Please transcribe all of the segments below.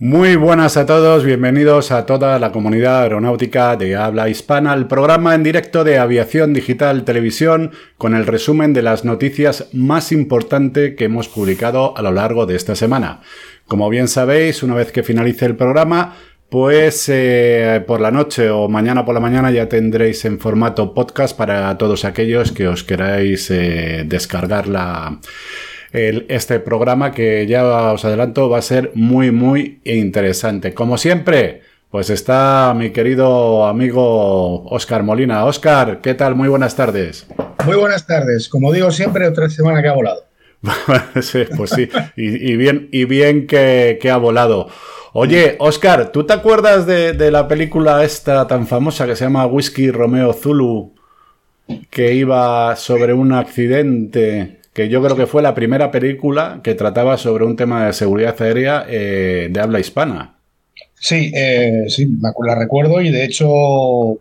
Muy buenas a todos, bienvenidos a toda la comunidad aeronáutica de habla hispana al programa en directo de Aviación Digital Televisión con el resumen de las noticias más importantes que hemos publicado a lo largo de esta semana. Como bien sabéis, una vez que finalice el programa, pues eh, por la noche o mañana por la mañana ya tendréis en formato podcast para todos aquellos que os queráis eh, descargar la este programa que ya os adelanto va a ser muy, muy interesante. Como siempre, pues está mi querido amigo Oscar Molina. Oscar, ¿qué tal? Muy buenas tardes. Muy buenas tardes. Como digo siempre, otra semana que ha volado. sí, pues sí, y, bien, y bien que, ha volado. Oye, Oscar, ¿tú te acuerdas de, de, la película esta tan famosa que se llama Whisky Romeo Zulu? Que iba sobre un accidente que yo creo que fue la primera película que trataba sobre un tema de seguridad aérea eh, de habla hispana. Sí, eh, sí, la recuerdo y de hecho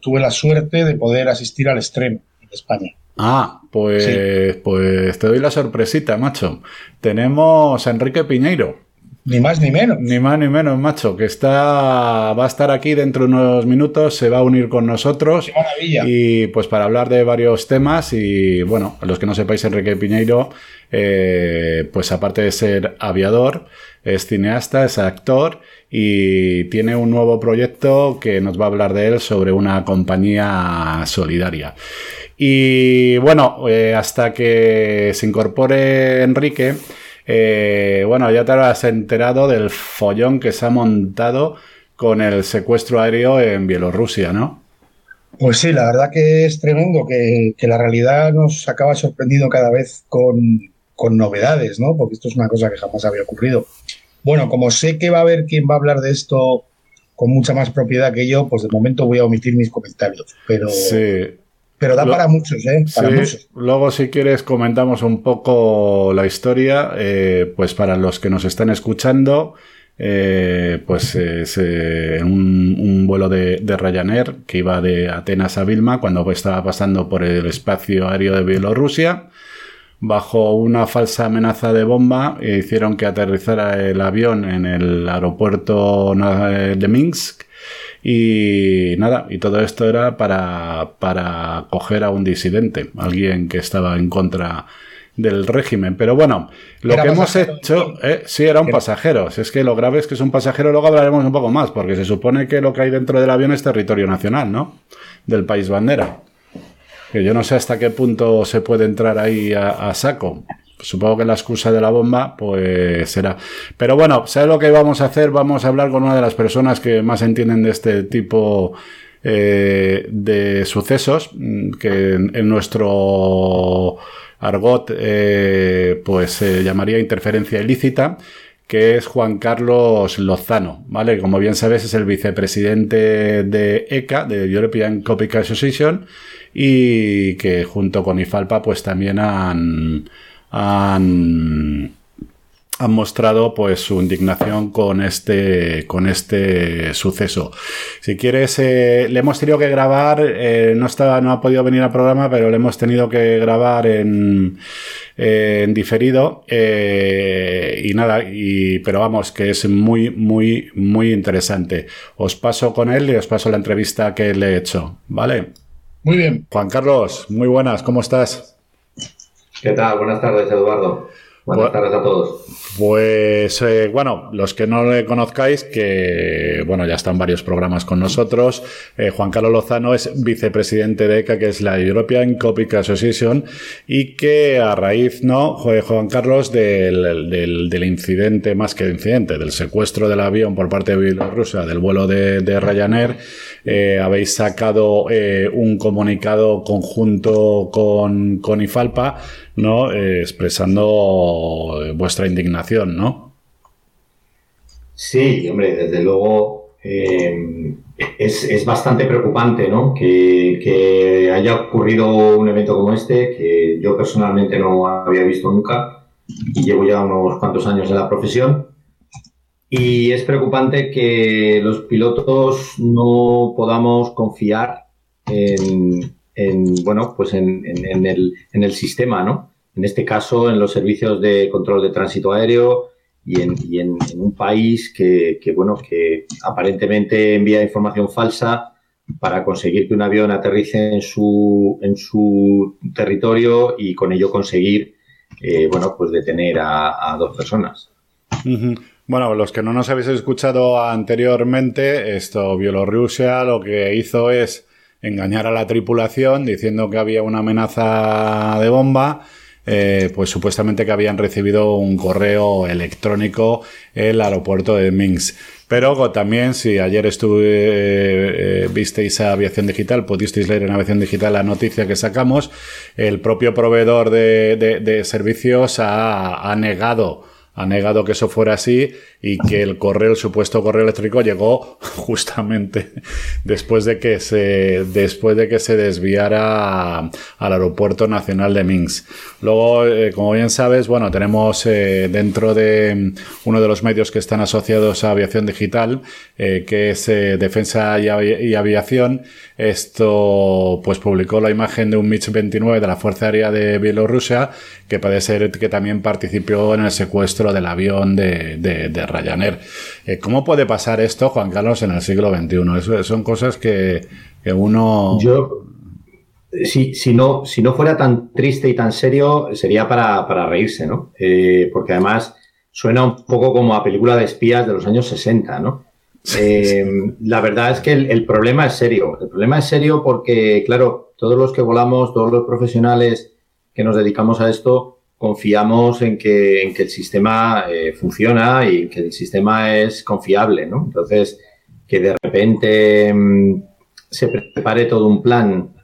tuve la suerte de poder asistir al estreno en España. Ah, pues, pues te doy la sorpresita, macho. Tenemos a Enrique Piñeiro. Ni más ni menos. Ni más ni menos, macho, que está va a estar aquí dentro de unos minutos, se va a unir con nosotros. Qué maravilla. Y pues para hablar de varios temas y bueno, los que no sepáis, Enrique Piñeiro, eh, pues aparte de ser aviador, es cineasta, es actor y tiene un nuevo proyecto que nos va a hablar de él sobre una compañía solidaria. Y bueno, eh, hasta que se incorpore Enrique, eh, bueno, ya te habrás enterado del follón que se ha montado con el secuestro aéreo en Bielorrusia, ¿no? Pues sí, la verdad que es tremendo que, la realidad nos acaba sorprendiendo cada vez con, novedades, ¿no? Porque esto es una cosa que jamás había ocurrido. Bueno, como sé que va a haber quien va a hablar de esto con mucha más propiedad que yo, pues de momento voy a omitir mis comentarios. Pero, sí. Pero da para muchos, ¿eh? Para muchos. Luego, si quieres, comentamos un poco la historia, eh, pues para los que nos están escuchando. Eh, pues es un, vuelo de, Ryanair que iba de Atenas a Vilma cuando estaba pasando por el espacio aéreo de Bielorrusia. Bajo una falsa amenaza de bomba, hicieron que aterrizara el avión en el aeropuerto de Minsk y nada, y todo esto era para, para coger a un disidente, alguien que estaba en contra del régimen. Pero bueno, lo que hemos hecho, eh, sí, era un pasajero. es que lo grave es que es un pasajero, luego hablaremos un poco más, porque se supone que lo que hay dentro del avión es territorio nacional, ¿no? Del país bandera. Que yo no sé hasta qué punto se puede entrar ahí a saco. Supongo que la excusa de la bomba, pues será. Pero bueno, ¿sabes lo que vamos a hacer? Vamos a hablar con una de las personas que más entienden de este tipo eh, de sucesos, mm, que en, nuestro argot eh, pues se llamaría interferencia ilícita que es Juan Carlos Lozano, ¿vale? Como bien sabes, es el vicepresidente de ECA, de European Copycat Association, y que junto con IFALPA, pues también han, han, mostrado pues su indignación con este, con este suceso. Si quieres, eh, le hemos tenido que grabar, eh, no, estaba, no ha podido venir al programa, pero le hemos tenido que grabar en, en diferido eh, y nada, y, pero vamos, que es muy, muy, muy interesante. Os paso con él y os paso la entrevista que le he hecho, ¿vale? Muy bien. Juan Carlos, muy buenas, ¿cómo estás? ¿Qué tal? Buenas tardes, Eduardo. Buenas tardes a todos. Pues eh, bueno, los que no le conozcáis, que bueno, ya están varios programas con nosotros. Eh, Juan Carlos Lozano es vicepresidente de ECA, que es la European Copyright Association, y que a raíz, ¿no? Juan Carlos, del, del, incidente, más que incidente, del secuestro del avión por parte de Bielorrusia, del vuelo de, de Ryanair, eh, habéis sacado un comunicado conjunto con, con IFALPA ¿no? Eh, expresando vuestra indignación, ¿no? Sí, hombre, desde luego eh, es, bastante preocupante, ¿no? Que, haya ocurrido un evento como este, que yo personalmente no había visto nunca y llevo ya unos cuantos años en la profesión. Y es preocupante que los pilotos no podamos confiar en, en, bueno, pues en, en, el, en el sistema, ¿no? En este caso, en los servicios de control de tránsito aéreo y en, un país que, bueno, que aparentemente envía información falsa para conseguir que un avión aterrice en su, en su territorio y con ello conseguir, eh, bueno, pues detener a, dos personas. Bueno, los que no nos habéis escuchado anteriormente, esto, Bielorrusia lo que hizo es engañar a la tripulación diciendo que había una amenaza de bomba eh, pues supuestamente que habían recibido un correo electrónico en el aeropuerto de Minsk. Pero también, si ayer estuve, eh, eh, visteis a Aviación Digital, pudisteis leer en Aviación Digital la noticia que sacamos, el propio proveedor de, servicios ha, ha negado ha negado que eso fuera así y que el correo, el supuesto correo electrónico llegó justamente después de que se, después de que se desviara al aeropuerto nacional de Minsk. Luego, eh, como bien sabes, bueno, tenemos eh, dentro de uno de los medios que están asociados a aviación digital, eh, que es Defensa y, y, Aviación, esto pues publicó la imagen de un MiG-29 de la Fuerza Aérea de Bielorrusia, que parece ser que también participó en el secuestro del avión de, de, Ryanair. Eh, ¿Cómo puede pasar esto, Juan Carlos, en el siglo XXI? Eso, son cosas que, uno... Yo, si, si, no, si no fuera tan triste y tan serio, sería para, reírse, ¿no? Eh, porque además suena un poco como a película de espías de los años 60, ¿no? Eh, la verdad es que el, el, problema es serio. El problema es serio porque, claro, todos los que volamos, todos los profesionales que nos dedicamos a esto, confiamos en que, en que el sistema eh, funciona y que el sistema es confiable, ¿no? Entonces, que de repente mm, se prepare todo un plan,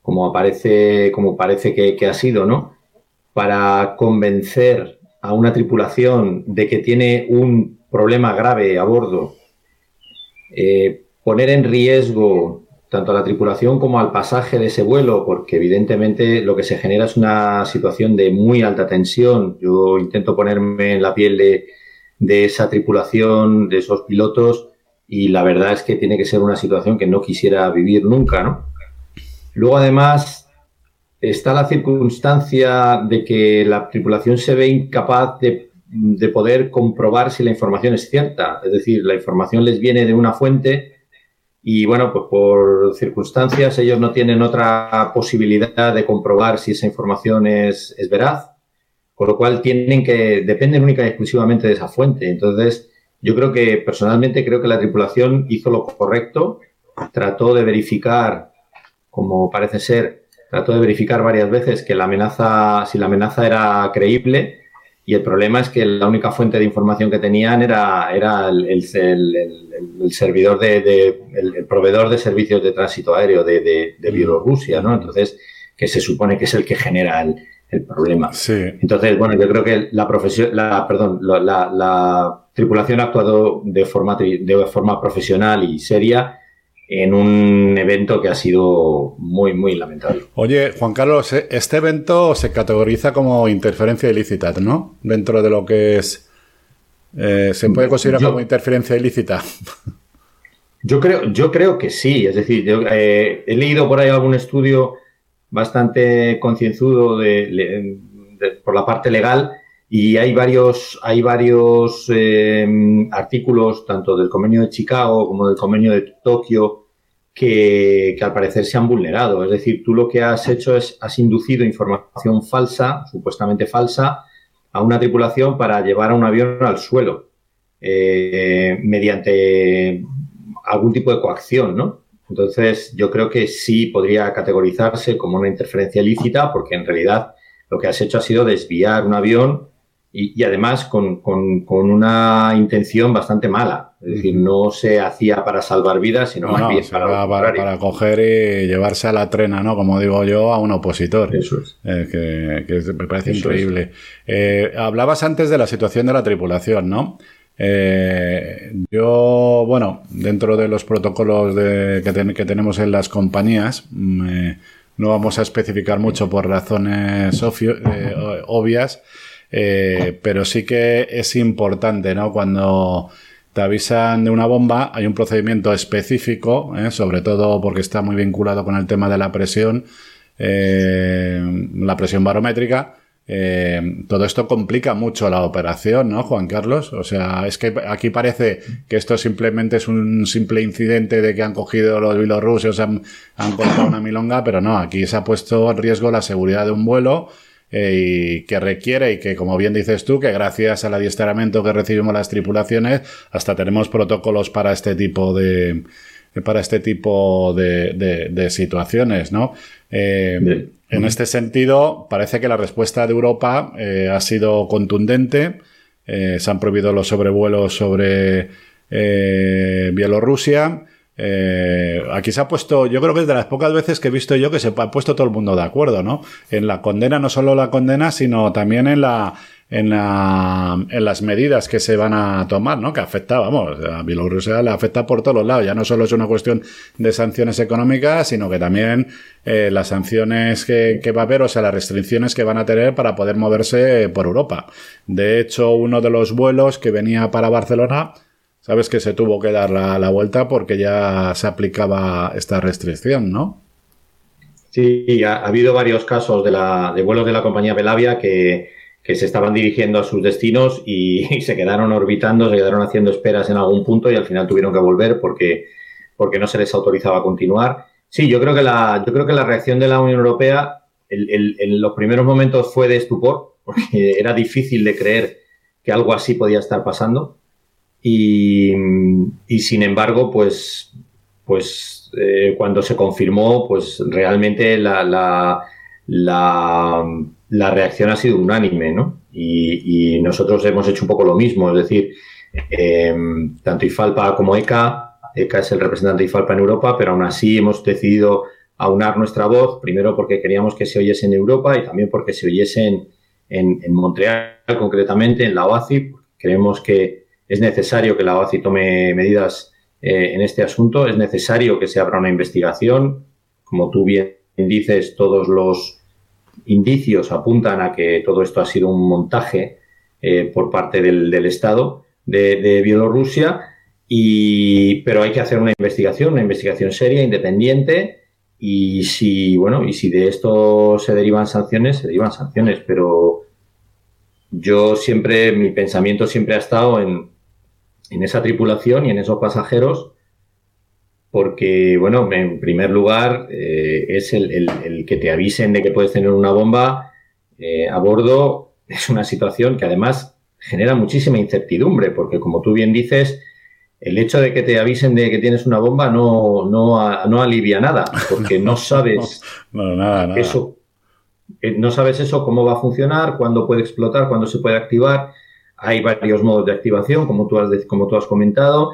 como, aparece, como parece que, ha sido, ¿no? Para convencer a una tripulación de que tiene un problema grave a bordo, eh, poner en riesgo tanto a la tripulación como al pasaje de ese vuelo, porque evidentemente lo que se genera es una situación de muy alta tensión. Yo intento ponerme en la piel de, esa tripulación, de esos pilotos, y la verdad es que tiene que ser una situación que no quisiera vivir nunca, ¿no? Luego, además, está la circunstancia de que la tripulación se ve incapaz de, de poder comprobar si la información es cierta. Es decir, la información les viene de una fuente y bueno, pues por circunstancias ellos no tienen otra posibilidad de comprobar si esa información es, es veraz, con lo cual tienen que, dependen única y exclusivamente de esa fuente. Entonces, yo creo que personalmente creo que la tripulación hizo lo correcto, trató de verificar, como parece ser, trató de verificar varias veces que la amenaza, si la amenaza era creíble, y el problema es que la única fuente de información que tenían era, era el, el, servidor de, el, proveedor de servicios de tránsito aéreo de, de, Bielorrusia, ¿no? Entonces, que se supone que es el que genera el, problema. Entonces, bueno, yo creo que la profesión, la, perdón, la, la, tripulación ha actuado de forma, de forma profesional y seria en un evento que ha sido muy, muy lamentable. Oye, Juan Carlos, eh, este evento se categoriza como interferencia ilícita, ¿no? Dentro de lo que es... Eh, ¿Se puede considerar como interferencia ilícita? Yo creo, yo creo que sí. Es decir, yo, eh, he leído por ahí algún estudio bastante concienzudo de, por la parte legal y hay varios, hay varios eh, artículos, tanto del convenio de Chicago como del convenio de Tokio, que, al parecer se han vulnerado. Es decir, tú lo que has hecho es, has inducido información falsa, supuestamente falsa, a una tripulación para llevar a un avión al suelo, eh, mediante algún tipo de coacción, ¿no? Entonces, yo creo que sí podría categorizarse como una interferencia ilícita, porque en realidad lo que has hecho ha sido desviar un avión y, además con, una intención bastante mala. Es decir, no se hacía para salvar vidas, sino más bien para, para, coger y llevarse a la trena, ¿no? Como digo yo, a un opositor. Eso es. Eh, que, me parece increíble. Eh, hablabas antes de la situación de la tripulación, ¿no? Eh, yo, bueno, dentro de los protocolos de, que, tenemos en las compañías, mm, no vamos a especificar mucho por razones obvias. Eh, pero sí que es importante, ¿no? Cuando te avisan de una bomba, hay un procedimiento específico, ¿eh? sobre todo porque está muy vinculado con el tema de la presión, eh, la presión barométrica, Eh, todo esto complica mucho la operación, ¿no, Juan Carlos? O sea, es que aquí parece que esto simplemente es un simple incidente de que han cogido los bielorrusos, han, cortado una milonga, pero no, aquí se ha puesto en riesgo la seguridad de un vuelo y que requiere y que, como bien dices tú, que gracias al adiestramiento que recibimos las tripulaciones, hasta tenemos protocolos para este tipo de para este tipo de, de, situaciones, ¿no? Eh, en este sentido, parece que la respuesta de Europa eh, ha sido contundente. Eh, se han prohibido los sobrevuelos sobre eh, aquí se ha puesto, yo creo que es de las pocas veces que he visto yo que se ha puesto todo el mundo de acuerdo, ¿no? En la condena, no solo la condena, sino también en la, en, la, en las medidas que se van a tomar, ¿no? Que afecta, vamos, a Bielorrusia le afecta por todos lados. Ya no solo es una cuestión de sanciones económicas, sino que también eh, las sanciones que, va a haber, o sea, las restricciones que van a tener para poder moverse por Europa. De hecho, uno de los vuelos que venía para Barcelona, sabes que se tuvo que dar la, la vuelta porque ya se aplicaba esta restricción, ¿no? Sí, ha, ha habido varios casos de, la, de vuelos de la compañía Belavia que que se estaban dirigiendo a sus destinos y, se quedaron orbitando, se quedaron haciendo esperas en algún punto y al final tuvieron que volver porque, porque no se les autorizaba a continuar. Sí, yo creo que la, yo creo que la reacción de la Unión Europea en los primeros momentos fue de estupor, porque era difícil de creer que algo así podía estar pasando. Y, sin embargo, pues, pues eh, cuando se confirmó, pues realmente la, la, la reacción ha sido unánime, ¿no? Y, nosotros hemos hecho un poco lo mismo, es decir, em, tanto IFALPA como ECA, ECA es el representante de IFALPA en Europa, pero aún así hemos decidido aunar nuestra voz, primero porque queríamos que se oyese en Europa y también porque se oyese en, Montreal, concretamente en la OACI. Creemos que es necesario que la OACI tome medidas eh, en este asunto, es necesario que se abra una investigación. Como tú bien dices, todos los indicios apuntan a que todo esto ha sido un montaje eh, por parte del, Estado de, Bielorrusia, y, pero hay que hacer una investigación, una investigación seria, independiente, y si, bueno, y si de esto se derivan sanciones, se derivan sanciones, pero yo siempre, mi pensamiento siempre ha estado en, en esa tripulación y en esos pasajeros porque, bueno, en primer lugar, eh, es el, que te avisen de que puedes tener una bomba eh, a bordo. Es una situación que además genera muchísima incertidumbre, porque como tú bien dices, el hecho de que te avisen de que tienes una bomba no, no, alivia nada, porque no sabes eso. Eh, no sabes eso, cómo va a funcionar, cuándo puede explotar, cuándo se puede activar. Hay varios modos de activación, como tú has, como tú has comentado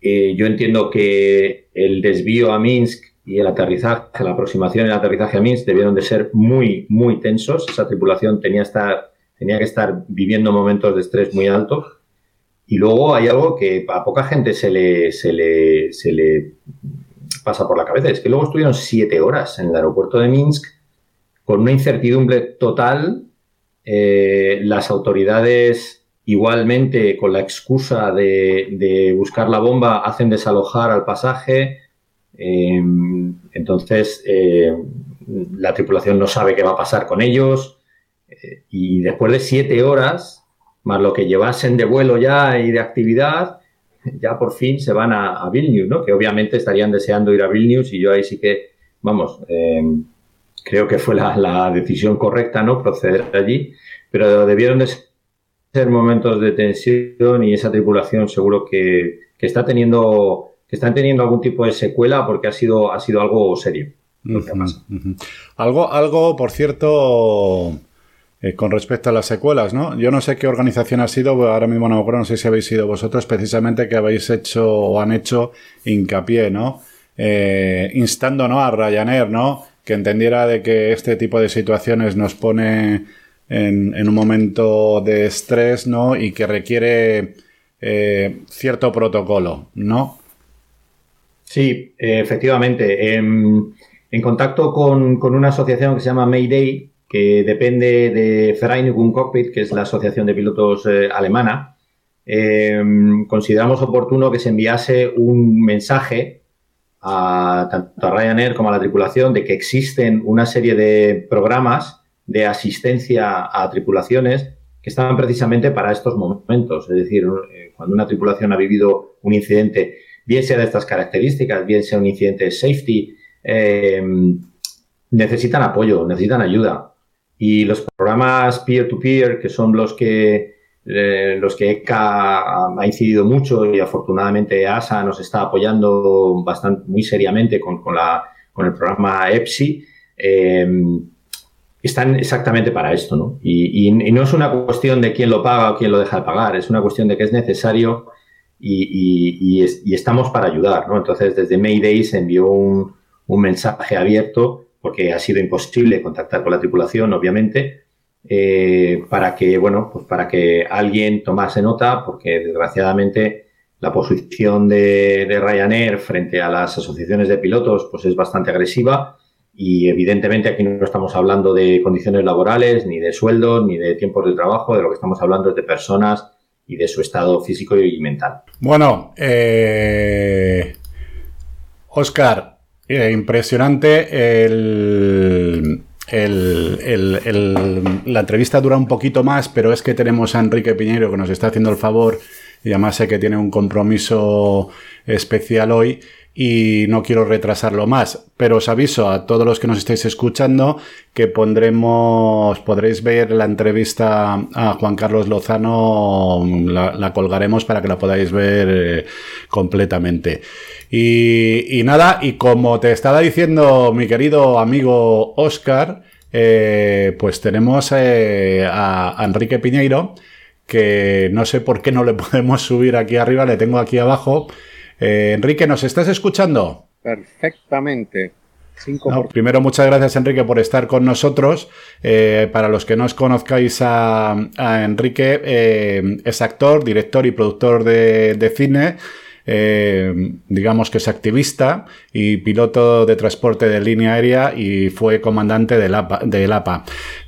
eh, yo entiendo que el desvío a Minsk y el aterrizaje, la aproximación y el aterrizaje a Minsk debieron de ser muy, muy tensos. Esa tripulación tenía, estar, tenía que estar viviendo momentos de estrés muy altos. Y luego hay algo que a poca gente se le, se le, se le pasa por la cabeza. Es que luego estuvieron siete horas en el aeropuerto de Minsk con una incertidumbre total. Eh, las autoridades Igualmente, con la excusa de, buscar la bomba, hacen desalojar al pasaje. Eh, entonces, eh, la tripulación no sabe qué va a pasar con ellos. Eh, y después de siete horas, más lo que llevasen de vuelo ya y de actividad, ya por fin se van a, Vilnius, ¿no? Que obviamente estarían deseando ir a Vilnius y yo ahí sí que, vamos, creo que fue la, la, decisión correcta, ¿no? Proceder allí, pero debieron de ser momentos de tensión y esa tripulación seguro que, está teniendo que están teniendo algún tipo de secuela porque ha sido ha sido algo serio algo algo por cierto eh, con respecto a las secuelas, ¿no? Yo no sé qué organización ha sido, ahora mismo no me acuerdo, no sé si habéis sido vosotros precisamente que habéis hecho o han hecho hincapié, ¿no? Eh, instando, ¿no? A Ryanair, ¿no? Que entendiera de que este tipo de situaciones nos pone en, un momento de estrés, ¿no? Y que requiere eh, cierto protocolo, ¿no? Sí, efectivamente. En, contacto con, una asociación que se llama Mayday, que depende de Vereinigung Cockpit, que es la asociación de pilotos eh, alemana, em, consideramos oportuno que se enviase un mensaje a tanto a Ryanair como a la tripulación de que existen una serie de programas de asistencia a tripulaciones que estaban precisamente para estos momentos. Es decir, eh, cuando una tripulación ha vivido un incidente, bien sea de estas características, bien sea un incidente de safety, eh, necesitan apoyo, necesitan ayuda. Y los programas peer-to-peer, que son los que, eh, los que ECA ha incidido mucho y afortunadamente ASA nos está apoyando bastante, muy seriamente con, la, con el programa EPSI, están exactamente para esto, ¿no? Y, no es una cuestión de quién lo paga o quién lo deja de pagar, es una cuestión de que es necesario y, estamos para ayudar, ¿no? Entonces, desde Mayday se envió un, mensaje abierto, porque ha sido imposible contactar con la tripulación, obviamente, eh, para que, bueno, pues para que alguien tomase nota, porque desgraciadamente la posición de, de Ryanair frente a las asociaciones de pilotos, pues es bastante agresiva y evidentemente aquí no estamos hablando de condiciones laborales, ni de sueldos, ni de tiempos de trabajo, de lo que estamos hablando es de personas y de su estado físico y mental. Bueno, eh, Oscar, eh, impresionante. La entrevista dura un poquito más, pero es que tenemos a Enrique Piñero que nos está haciendo el favor y además sé que tiene un compromiso especial hoy y no quiero retrasarlo más, pero os aviso a todos los que nos estéis escuchando que pondremos, podréis ver la entrevista a Juan Carlos Lozano, la, colgaremos para que la podáis ver eh, completamente. Y, nada, y como te estaba diciendo mi querido amigo Oscar, eh, pues tenemos eh, a Enrique Piñeiro, que no sé por qué no le podemos subir aquí arriba, le tengo aquí abajo. Eh, Enrique, ¿nos estás escuchando? Perfectamente. primero, muchas gracias, Enrique, por estar con nosotros. Eh, para los que no os conozcáis a, Enrique, eh, es actor, director y productor de cine. Eh, digamos que es activista y piloto de transporte de línea aérea y fue comandante del APA. Del.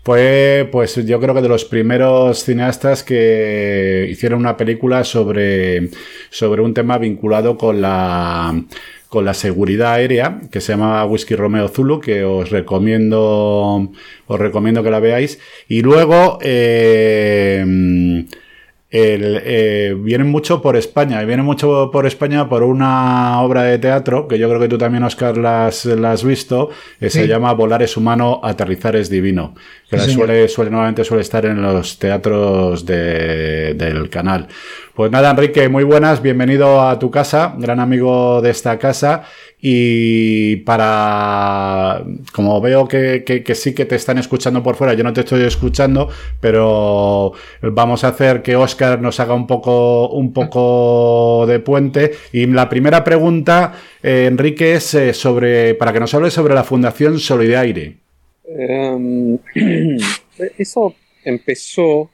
Fue, pues yo creo que de los primeros cineastas que hicieron una película sobre, sobre un tema vinculado con la con la seguridad aérea que se llama Whisky Romeo Zulu que os recomiendo os recomiendo que la veáis y luego eh, el, eh, vienen mucho por España, y vienen mucho por España por una obra de teatro, que yo creo que tú también, Oscar, la has, visto, que se llama Volar es humano, aterrizar es divino, que suele, suele, nuevamente suele estar en los teatros del canal. Pues nada, Enrique, muy buenas, bienvenido a tu casa, gran amigo de esta casa. Y para, como veo que, sí que te están escuchando por fuera, yo no te estoy escuchando, pero vamos a hacer que Oscar nos haga un poco, un poco de puente. Y la primera pregunta, eh, Enrique, es eh, sobre, para que nos hable sobre la Fundación Solidaire. Em, eso empezó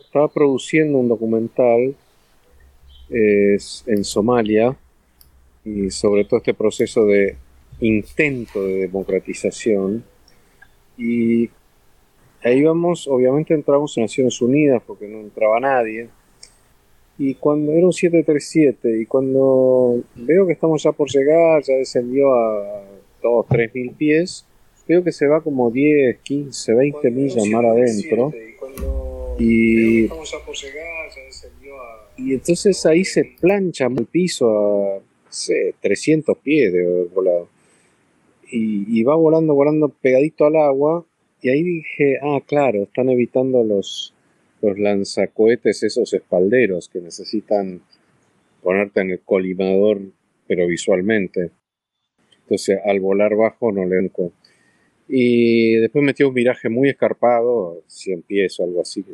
estaba produciendo un documental en Somalia y sobre todo este proceso de intento de democratización. Y ahí vamos, obviamente entramos en Naciones Unidas porque no entraba nadie. Y cuando era un 737 y cuando veo que estamos ya por llegar, ya descendió a todos 3.000 pies, veo que se va como 10, 15, 20 millas mar adentro. Y, y, y entonces ahí se plancha el piso a 300 pies de volado. Y, va volando, volando pegadito al agua. Y ahí dije, ah, claro, están evitando los, los lanzacohetes, esos espalderos que necesitan ponerte en el colimador, pero visualmente. Entonces, al volar bajo no le Y después metió un viraje muy escarpado, 100 pies o algo así.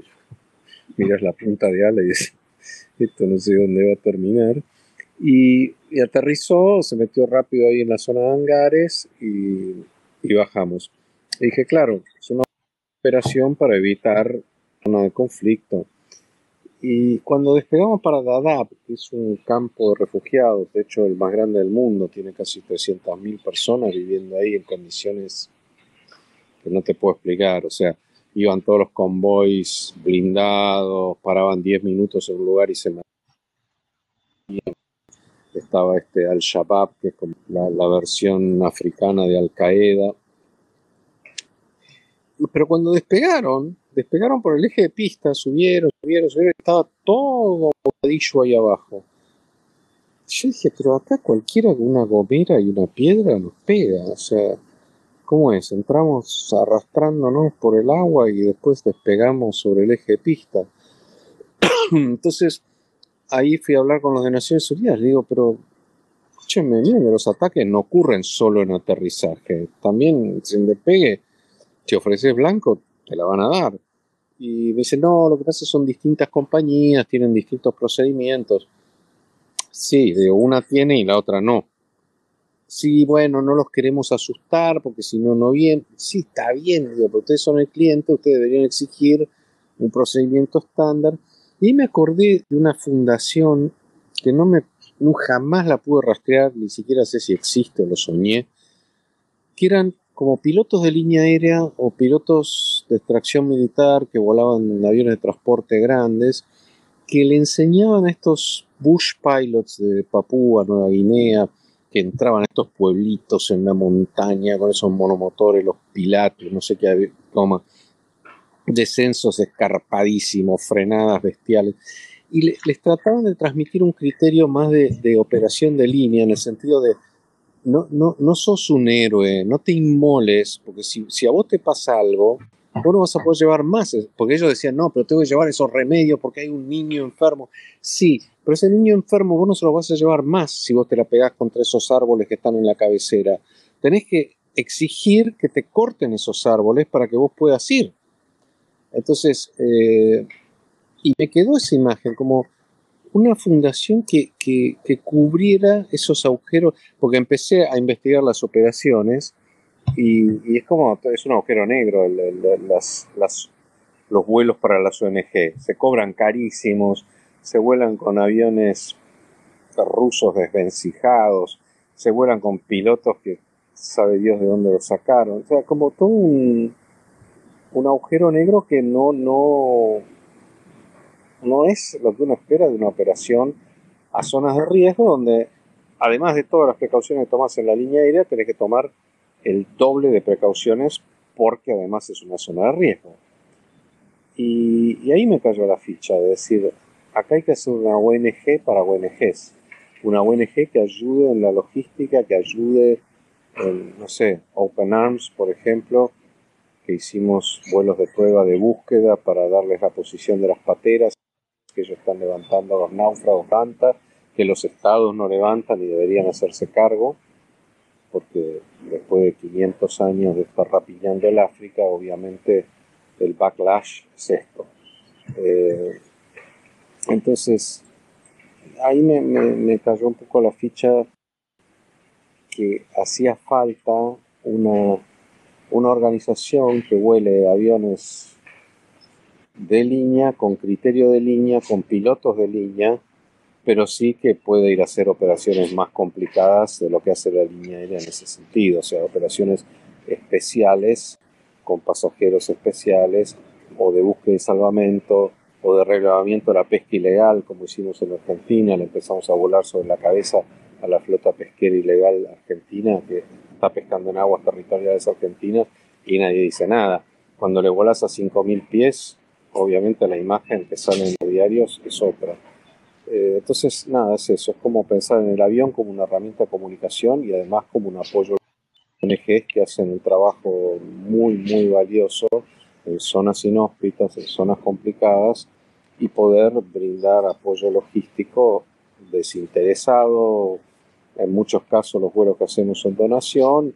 Miras la punta de ala y dices, esto no sé dónde va a terminar. Y, aterrizó, se metió rápido ahí en la zona de hangares y, bajamos. Y dije, claro, es una operación para evitar zona de conflicto. Y cuando despegamos para Dadaab, que es un campo de refugiados, de hecho el más grande del mundo, tiene casi 300.000 personas viviendo ahí en condiciones que no te puedo explicar. O sea, iban todos los convoys blindados, paraban 10 minutos en un lugar y se metían. Estaba este Al-Shabaab, que es como la, versión africana de Al-Qaeda, pero cuando despegaron, despegaron por el eje de pista, subieron, subieron, subieron, estaba todo bocadillo ahí abajo. Yo dije, pero acá cualquiera con una gomera y una piedra nos pega, o sea, ¿cómo es? Entramos arrastrándonos por el agua y después despegamos sobre el eje de pista. Entonces, ahí fui a hablar con los de Naciones Unidas, digo, pero escúcheme bien, los ataques no ocurren solo en aterrizaje, también sin despegue, si ofreces blanco, te la van a dar. Y me dice, no, lo que pasa es que son distintas compañías, tienen distintos procedimientos. Sí, digo, una tiene y la otra no. Sí, bueno, no los queremos asustar porque si no, no bien. Sí, está bien, digo, pero ustedes son el cliente, ustedes deberían exigir un procedimiento estándar. Y me acordé de una fundación que no me no, jamás la pude rastrear, ni siquiera sé si existe o lo soñé, que eran como pilotos de línea aérea o pilotos de extracción militar que volaban en aviones de transporte grandes, que le enseñaban a estos bush pilots de Papúa, Nueva Guinea, que entraban a estos pueblitos en la montaña con esos monomotores, los pilatos, no sé qué, como descensos escarpadísimos, frenadas bestiales y les trataban de transmitir un criterio más de, operación de línea, en el sentido de, no, no, no sos un héroe, no te inmoles, porque si, si, a vos te pasa algo, vos no vas a poder llevar más, porque ellos decían, no, pero tengo que llevar esos remedios porque hay un niño enfermo. Sí, pero ese niño enfermo vos no se lo vas a llevar más si vos te la pegás contra esos árboles que están en la cabecera. Tenés que exigir que te corten esos árboles para que vos puedas ir. Entonces, eh, y me quedó esa imagen como una fundación que, cubriera esos agujeros, porque empecé a investigar las operaciones y, es como, es un agujero negro las, los vuelos para las ONG. Se cobran carísimos, se vuelan con aviones rusos desvencijados, se vuelan con pilotos que sabe Dios de dónde los sacaron. O sea, como todo un, un agujero negro que no, no, no es lo que uno espera de una operación a zonas de riesgo donde, además de todas las precauciones que tomas en la línea aérea, tenés que tomar el doble de precauciones porque además es una zona de riesgo. Y, ahí me cayó la ficha de decir, acá hay que hacer una ONG para ONGs, una ONG que ayude en la logística, que ayude en, no sé, Open Arms, por ejemplo, que hicimos vuelos de prueba de búsqueda para darles la posición de las pateras que ellos están levantando a los náufragos tanta, que los estados no levantan y deberían hacerse cargo, porque después de 500 años de estar rapillando el África, obviamente el backlash es esto. Eh, entonces, ahí me, cayó un poco la ficha que hacía falta una, una organización que huele aviones de línea, con criterio de línea, con pilotos de línea, pero sí que puede ir a hacer operaciones más complicadas de lo que hace la línea aérea en ese sentido, o sea, operaciones especiales con pasajeros especiales o de búsqueda y salvamento o de relevamiento de la pesca ilegal, como hicimos en Argentina, le empezamos a volar sobre la cabeza a la flota pesquera ilegal argentina que está pescando en aguas territoriales argentinas y nadie dice nada. Cuando le volas a 5.000 pies, obviamente la imagen que sale en los diarios es otra. Eh, entonces, nada, es eso, es como pensar en el avión como una herramienta de comunicación y además como un apoyo a ONGs que hacen un trabajo muy, muy valioso en zonas inhóspitas, en zonas complicadas y poder brindar apoyo logístico desinteresado. En muchos casos los vuelos que hacemos son donación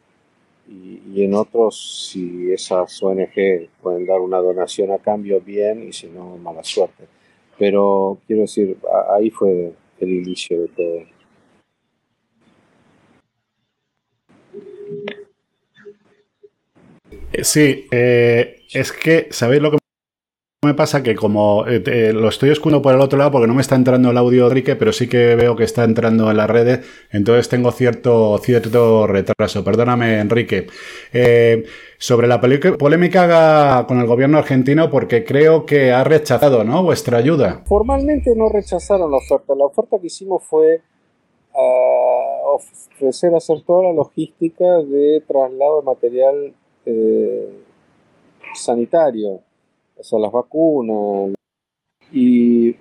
y, en otros, si esas ONG pueden dar una donación a cambio, bien, y si no, mala suerte. Pero quiero decir, ahí fue el inicio de todo. Sí, eh, es que, ¿sabéis lo que me pasa que como eh, lo estoy escuchando por el otro lado porque no me está entrando el audio Enrique, pero sí que veo que está entrando en las redes, entonces tengo cierto, cierto retraso. Perdóname, Enrique. Eh, sobre la polémica con el gobierno argentino, porque creo que ha rechazado ¿no? vuestra ayuda. Formalmente no rechazaron la oferta. La oferta que hicimos fue ah, ofrecer hacer toda la logística de traslado de material. Eh, sanitario, o sea, las vacunas. Y,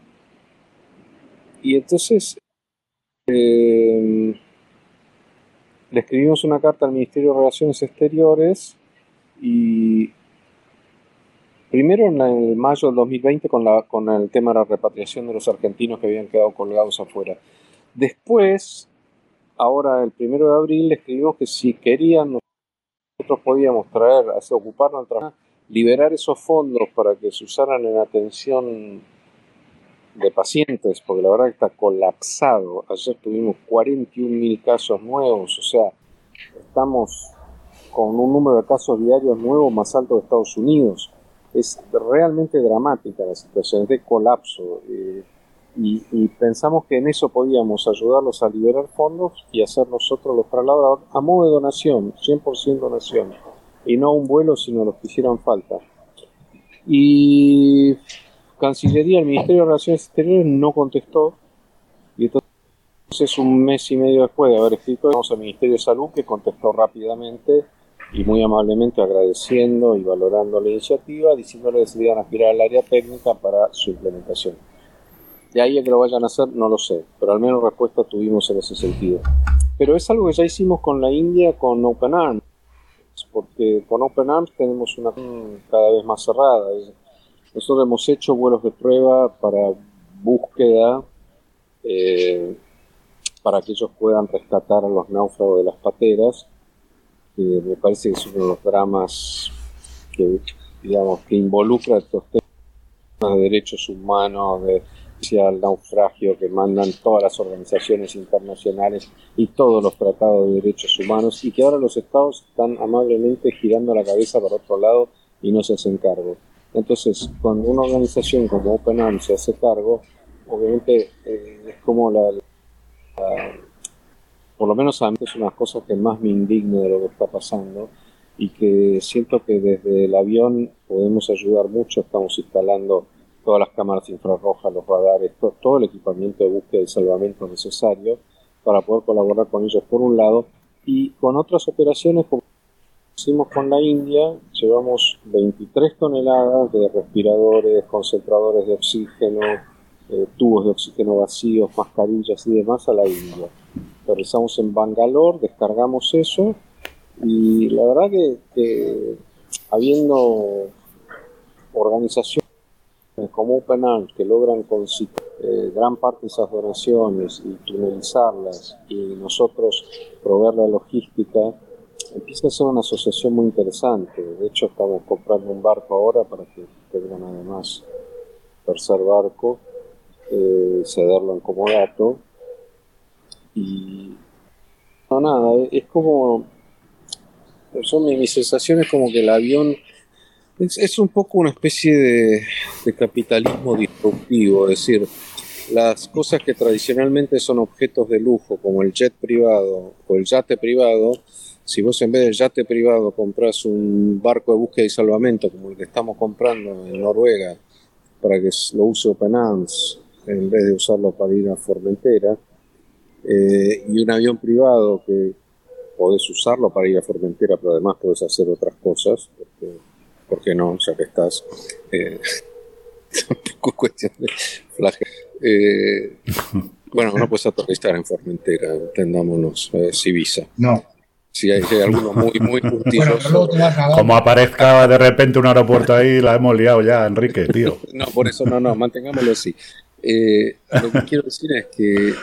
y entonces eh, le escribimos una carta al Ministerio de Relaciones Exteriores y primero en, el mayo del 2020 con, la, con el tema de la repatriación de los argentinos que habían quedado colgados afuera. Después, ahora el primero de abril, le escribimos que si querían nosotros podíamos traer, ocuparnos de liberar esos fondos para que se usaran en atención de pacientes, porque la verdad que está colapsado. Ayer tuvimos 41 mil casos nuevos, o sea, estamos con un número de casos diarios nuevos más alto de Estados Unidos. Es realmente dramática la situación, es de colapso. Eh, y, pensamos que en eso podíamos ayudarlos a liberar fondos y hacer nosotros los traslados a modo de donación, 100% donación, y no un vuelo, sino los que hicieran falta. Y Cancillería, el Ministerio de Relaciones Exteriores no contestó. Y entonces, un mes y medio después de haber escrito, vamos al Ministerio de Salud que contestó rápidamente y muy amablemente agradeciendo y valorando la iniciativa, diciéndole que se iban a aspirar al área técnica para su implementación. De ahí a que lo vayan a hacer, no lo sé, pero al menos respuesta tuvimos en ese sentido. Pero es algo que ya hicimos con la India, con Open Arms, porque con Open Arms tenemos una cada vez más cerrada. Nosotros hemos hecho vuelos de prueba para búsqueda, eh, para que ellos puedan rescatar a los náufragos de las pateras. me parece que es uno de los dramas que, digamos, que involucra estos temas de derechos humanos, de al naufragio que mandan todas las organizaciones internacionales y todos los tratados de derechos humanos y que ahora los estados están amablemente girando la cabeza para otro lado y no se hacen cargo. Entonces, cuando una organización como Open Arms se hace cargo, obviamente eh, es como la, por lo menos a mí es una cosa que más me indigna de lo que está pasando y que siento que desde el avión podemos ayudar mucho, estamos instalando todas las cámaras infrarrojas, los radares, todo, el equipamiento de búsqueda y salvamento necesario para poder colaborar con ellos por un lado y con otras operaciones como hicimos con la India, llevamos 23 toneladas de respiradores, concentradores de oxígeno, eh, tubos de oxígeno vacíos, mascarillas y demás a la India. Realizamos en Bangalore, descargamos eso y la verdad que, habiendo organizaciones como Open Arms que logran con eh, gran parte de esas donaciones y tunelizarlas y nosotros proveer la logística, empieza a ser una asociación muy interesante. De hecho, estamos comprando un barco ahora para que tengan además tercer barco, eh, cederlo en comodato. Y no, nada, es como. Son mis, sensaciones como que el avión es, un poco una especie de, de capitalismo disruptivo, es decir, las cosas que tradicionalmente son objetos de lujo, como el jet privado o el yate privado, si vos en vez del yate privado compras un barco de búsqueda y salvamento como el que estamos comprando en Noruega para que lo use Open Arms en vez de usarlo para ir a Formentera eh, y un avión privado que podés usarlo para ir a Formentera pero además podés hacer otras cosas porque, porque no, ya que estás eh, tampoco cuestión de flagel eh, bueno, no puedes aterrizar en Formentera, entendámonos, es Ibiza. No, si hay, alguno muy, muy Como aparezca de repente un aeropuerto ahí, la hemos liado ya, Enrique, tío. no, por eso no, no, mantengámoslo así. Eh, lo que quiero decir es que,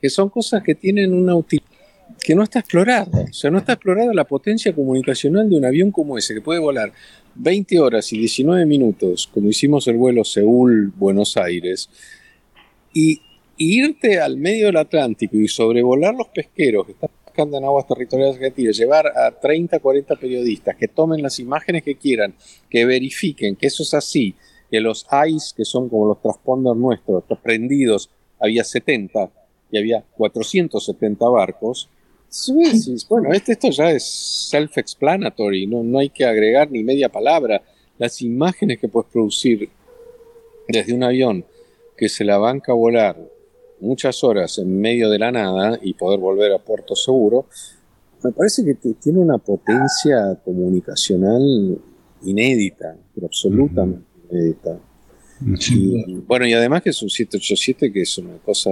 que son cosas que tienen una utilidad que no está explorada. O sea, no está explorada la potencia comunicacional de un avión como ese, que puede volar 20 horas y 19 minutos, como hicimos el vuelo Seúl-Buenos Aires, y, irte al medio del Atlántico y sobrevolar los pesqueros que están en aguas territoriales argentinas, llevar a 30, 40 periodistas que tomen las imágenes que quieran, que verifiquen que eso es así, que los ICE, que son como los transponders nuestros, prendidos, había 70 y había 470 barcos. Bueno, este, esto ya es self-explanatory, ¿no? no hay que agregar ni media palabra. Las imágenes que puedes producir desde un avión que se la banca a volar muchas horas en medio de la nada y poder volver a puerto seguro, me parece que tiene una potencia comunicacional inédita, pero absolutamente inédita. Y, bueno, y además que es un 787 que es una cosa...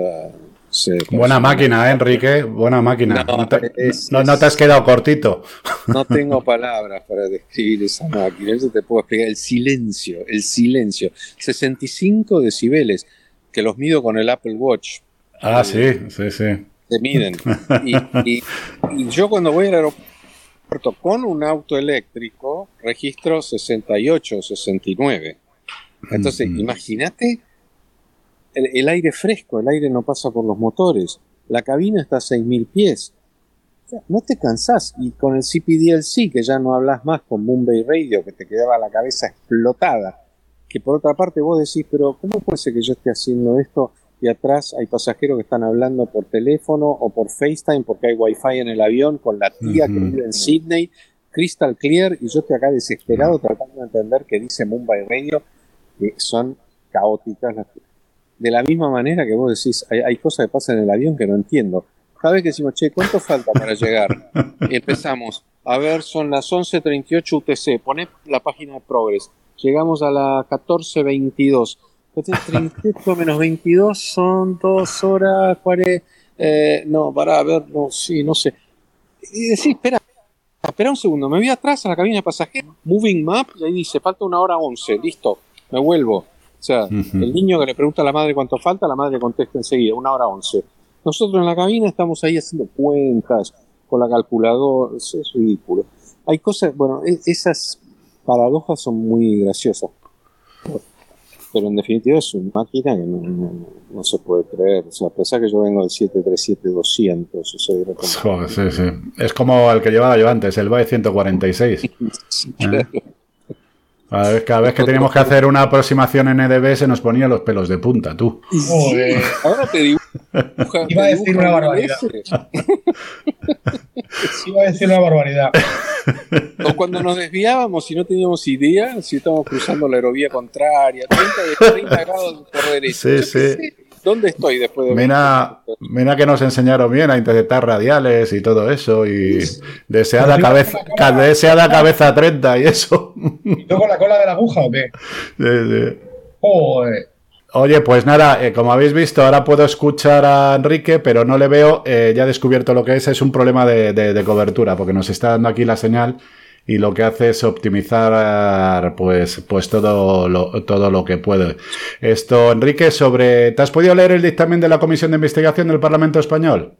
Buena máquina, ¿eh, Enrique, buena máquina. No, te, has quedado cortito. No tengo palabras para describir esa máquina. Eso te puedo explicar. El silencio, el silencio. 65 decibeles, que los mido con el Apple Watch. Ah, sí, sí, sí. Se miden. y, yo cuando voy al aeropuerto con un auto eléctrico, registro 68 o 69. Entonces, imagínate el, aire fresco, el aire no pasa por los motores, la cabina está a 6.000 pies. no te cansás. Y con el CPDLC, que ya no hablas más con Mumbai Radio, que te quedaba la cabeza explotada, que por otra parte vos decís, pero ¿cómo puede ser que yo esté haciendo esto y atrás hay pasajeros que están hablando por teléfono o por FaceTime porque hay wifi en el avión con la tía que vive en Sydney, crystal clear, y yo estoy acá desesperado tratando de entender qué dice Mumbai Radio que son caóticas. De la misma manera que vos decís, hay, cosas que pasan en el avión que no entiendo. Cada vez que decimos, che, ¿cuánto falta para llegar? Y empezamos, a ver, son las 11.38 UTC, poné la página de Progress. Llegamos a las 14.22. 38 menos 22 son 2 horas 40. Eh, no, para ver, no, sí, no sé. Y decís, espera, espera un segundo, me voy atrás a la cabina de pasajeros, moving map, y ahí dice, falta una hora 11, listo me vuelvo. O sea, el niño que le pregunta a la madre cuánto falta, la madre contesta enseguida, una hora once. Nosotros en la cabina estamos ahí haciendo cuentas con la calculadora, es, ridículo. Hay cosas, bueno, e, esas paradojas son muy graciosas. Pero en definitiva es una máquina que no, se puede creer. O sea, a pesar que yo vengo del 737-200, o sea, sí, sí. Es como el que llevaba yo antes, el BAE 146. Cada vez, que teníamos que hacer una aproximación en EDB se nos ponía los pelos de punta, tú. Ahora te digo. Iba a decir una barbaridad. Iba a decir una barbaridad. O cuando nos desviábamos y no teníamos idea, si estábamos cruzando la aerovía contraria, 30, 30 grados por derecha. Sí, sí. ¿Dónde estoy después de Mira, mira que nos enseñaron bien a interceptar radiales y todo eso y deseada cabeza, deseada cabeza 30 y eso. ¿Y tú con la cola de la aguja o qué? Sí, sí. Oye, pues nada, eh, como habéis visto, ahora puedo escuchar a Enrique, pero no le veo, eh, ya he descubierto lo que es, es un problema de cobertura, porque nos está dando aquí la señal y lo que hace es optimizar pues, pues todo, lo, todo lo que puede. Esto, Enrique, sobre... ¿Te has podido leer el dictamen de la Comisión de Investigación del Parlamento Español?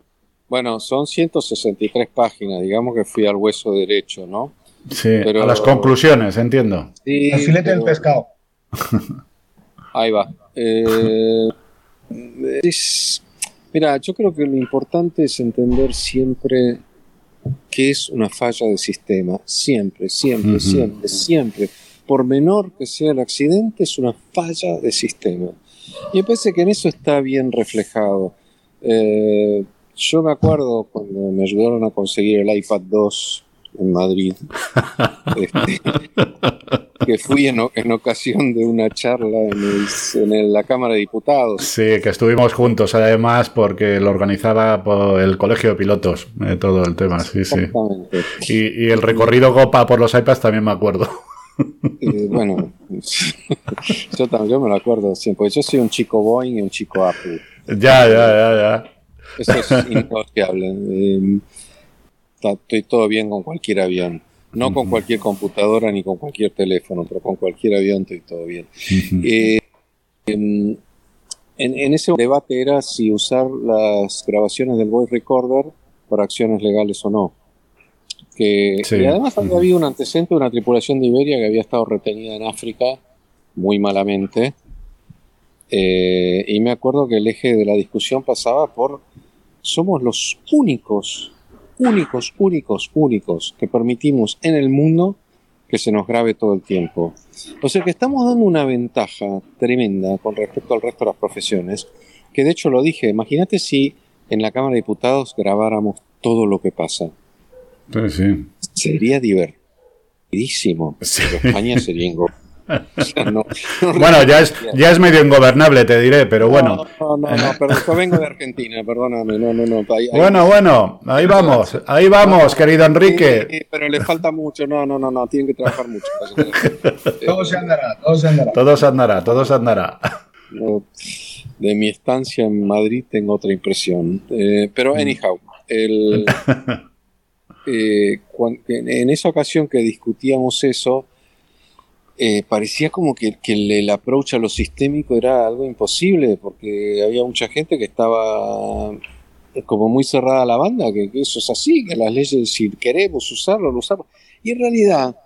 Bueno, son 163 páginas, digamos que fui al hueso derecho, ¿no? Sí, pero, a las conclusiones, entiendo. Sí, el filete del pescado. Ahí va. Eh, mira, yo creo que lo importante es entender siempre que es una falla de sistema. Siempre, siempre, siempre, siempre. Por menor que sea el accidente, es una falla de sistema. Y me parece que en eso está bien reflejado. Eh, yo me acuerdo cuando me ayudaron a conseguir el iPad 2 en Madrid, este, que fui en, ocasión de una charla en, la Cámara de Diputados. Sí, que estuvimos juntos además porque lo organizaba por el Colegio de Pilotos, eh, todo el tema, sí, sí. Y, el recorrido Gopa por los iPads también me acuerdo. Eh, bueno, yo también me lo acuerdo siempre. Yo soy un chico Boeing y un chico Apple. Ya, ya, ya, ya. Eso es innegociable. Eh, estoy todo bien con cualquier avión. No con cualquier computadora ni con cualquier teléfono, pero con cualquier avión estoy todo bien. Eh, em, en, ese debate era si usar las grabaciones del voice recorder para acciones legales o no. Que, Y además había habido un antecedente de una tripulación de Iberia que había estado retenida en África muy malamente. Eh, y me acuerdo que el eje de la discusión pasaba por somos los únicos únicos, únicos, únicos que permitimos en el mundo que se nos grabe todo el tiempo. O sea que estamos dando una ventaja tremenda con respecto al resto de las profesiones, que de hecho lo dije, imagínate si en la Cámara de Diputados grabáramos todo lo que pasa. sí. Sería divertidísimo. España sería bueno, ya es, ya es medio ingobernable, te diré, pero bueno. No, no, no, pero yo vengo de Argentina, perdóname, no, no, no. bueno, bueno, ahí vamos, ahí vamos, querido Enrique. pero le falta mucho, no, no, no, no, tienen que trabajar mucho. todo se andará, todo se andará. Todo se andará, todo se andará. de mi estancia en Madrid tengo otra impresión. Eh, pero, mm. anyhow, el, eh, en esa ocasión que discutíamos eso, eh, parecía como que, el, approach a lo sistémico era algo imposible, porque había mucha gente que estaba como muy cerrada a la banda, que, eso es así, que las leyes, si queremos usarlo, lo usamos. Y en realidad,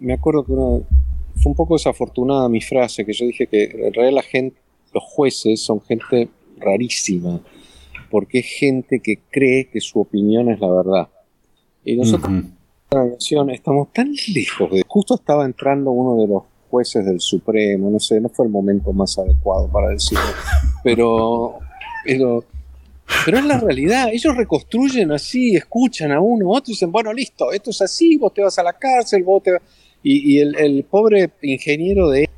me acuerdo que fue un poco desafortunada mi frase, que yo dije que en realidad la gente, los jueces son gente rarísima, porque es gente que cree que su opinión es la verdad. Y nosotros estamos tan lejos de... Justo estaba entrando uno de los jueces del Supremo, no sé, no fue el momento más adecuado para decirlo, pero, pero, es la realidad, ellos reconstruyen así, escuchan a uno, otro y dicen, bueno, listo, esto es así, vos te vas a la cárcel, vos te Y, el, pobre ingeniero de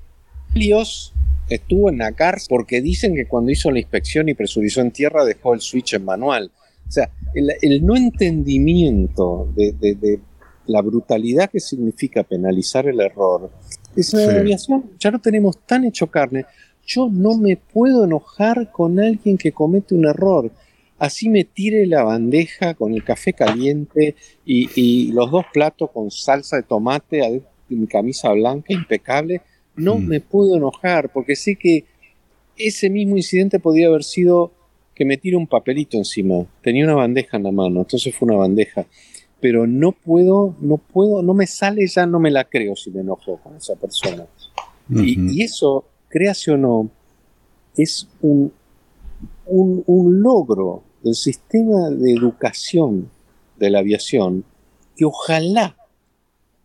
Helios estuvo en la cárcel porque dicen que cuando hizo la inspección y presurizó en tierra dejó el switch en manual. O sea, el, no entendimiento de, la brutalidad que significa penalizar el error. Es una aviación, ya lo tenemos tan hecho carne. Yo no me puedo enojar con alguien que comete un error. Así me tire la bandeja con el café caliente y, los dos platos con salsa de tomate en mi camisa blanca impecable. No mm. me puedo enojar porque sé que ese mismo incidente podría haber sido que me tire un papelito encima. Tenía una bandeja en la mano, entonces fue una bandeja. Pero no puedo, no puedo, no me sale ya, no me la creo si me enojo con esa persona. y, eso, créase o no, es un, un, un logro del sistema de educación de la aviación que ojalá,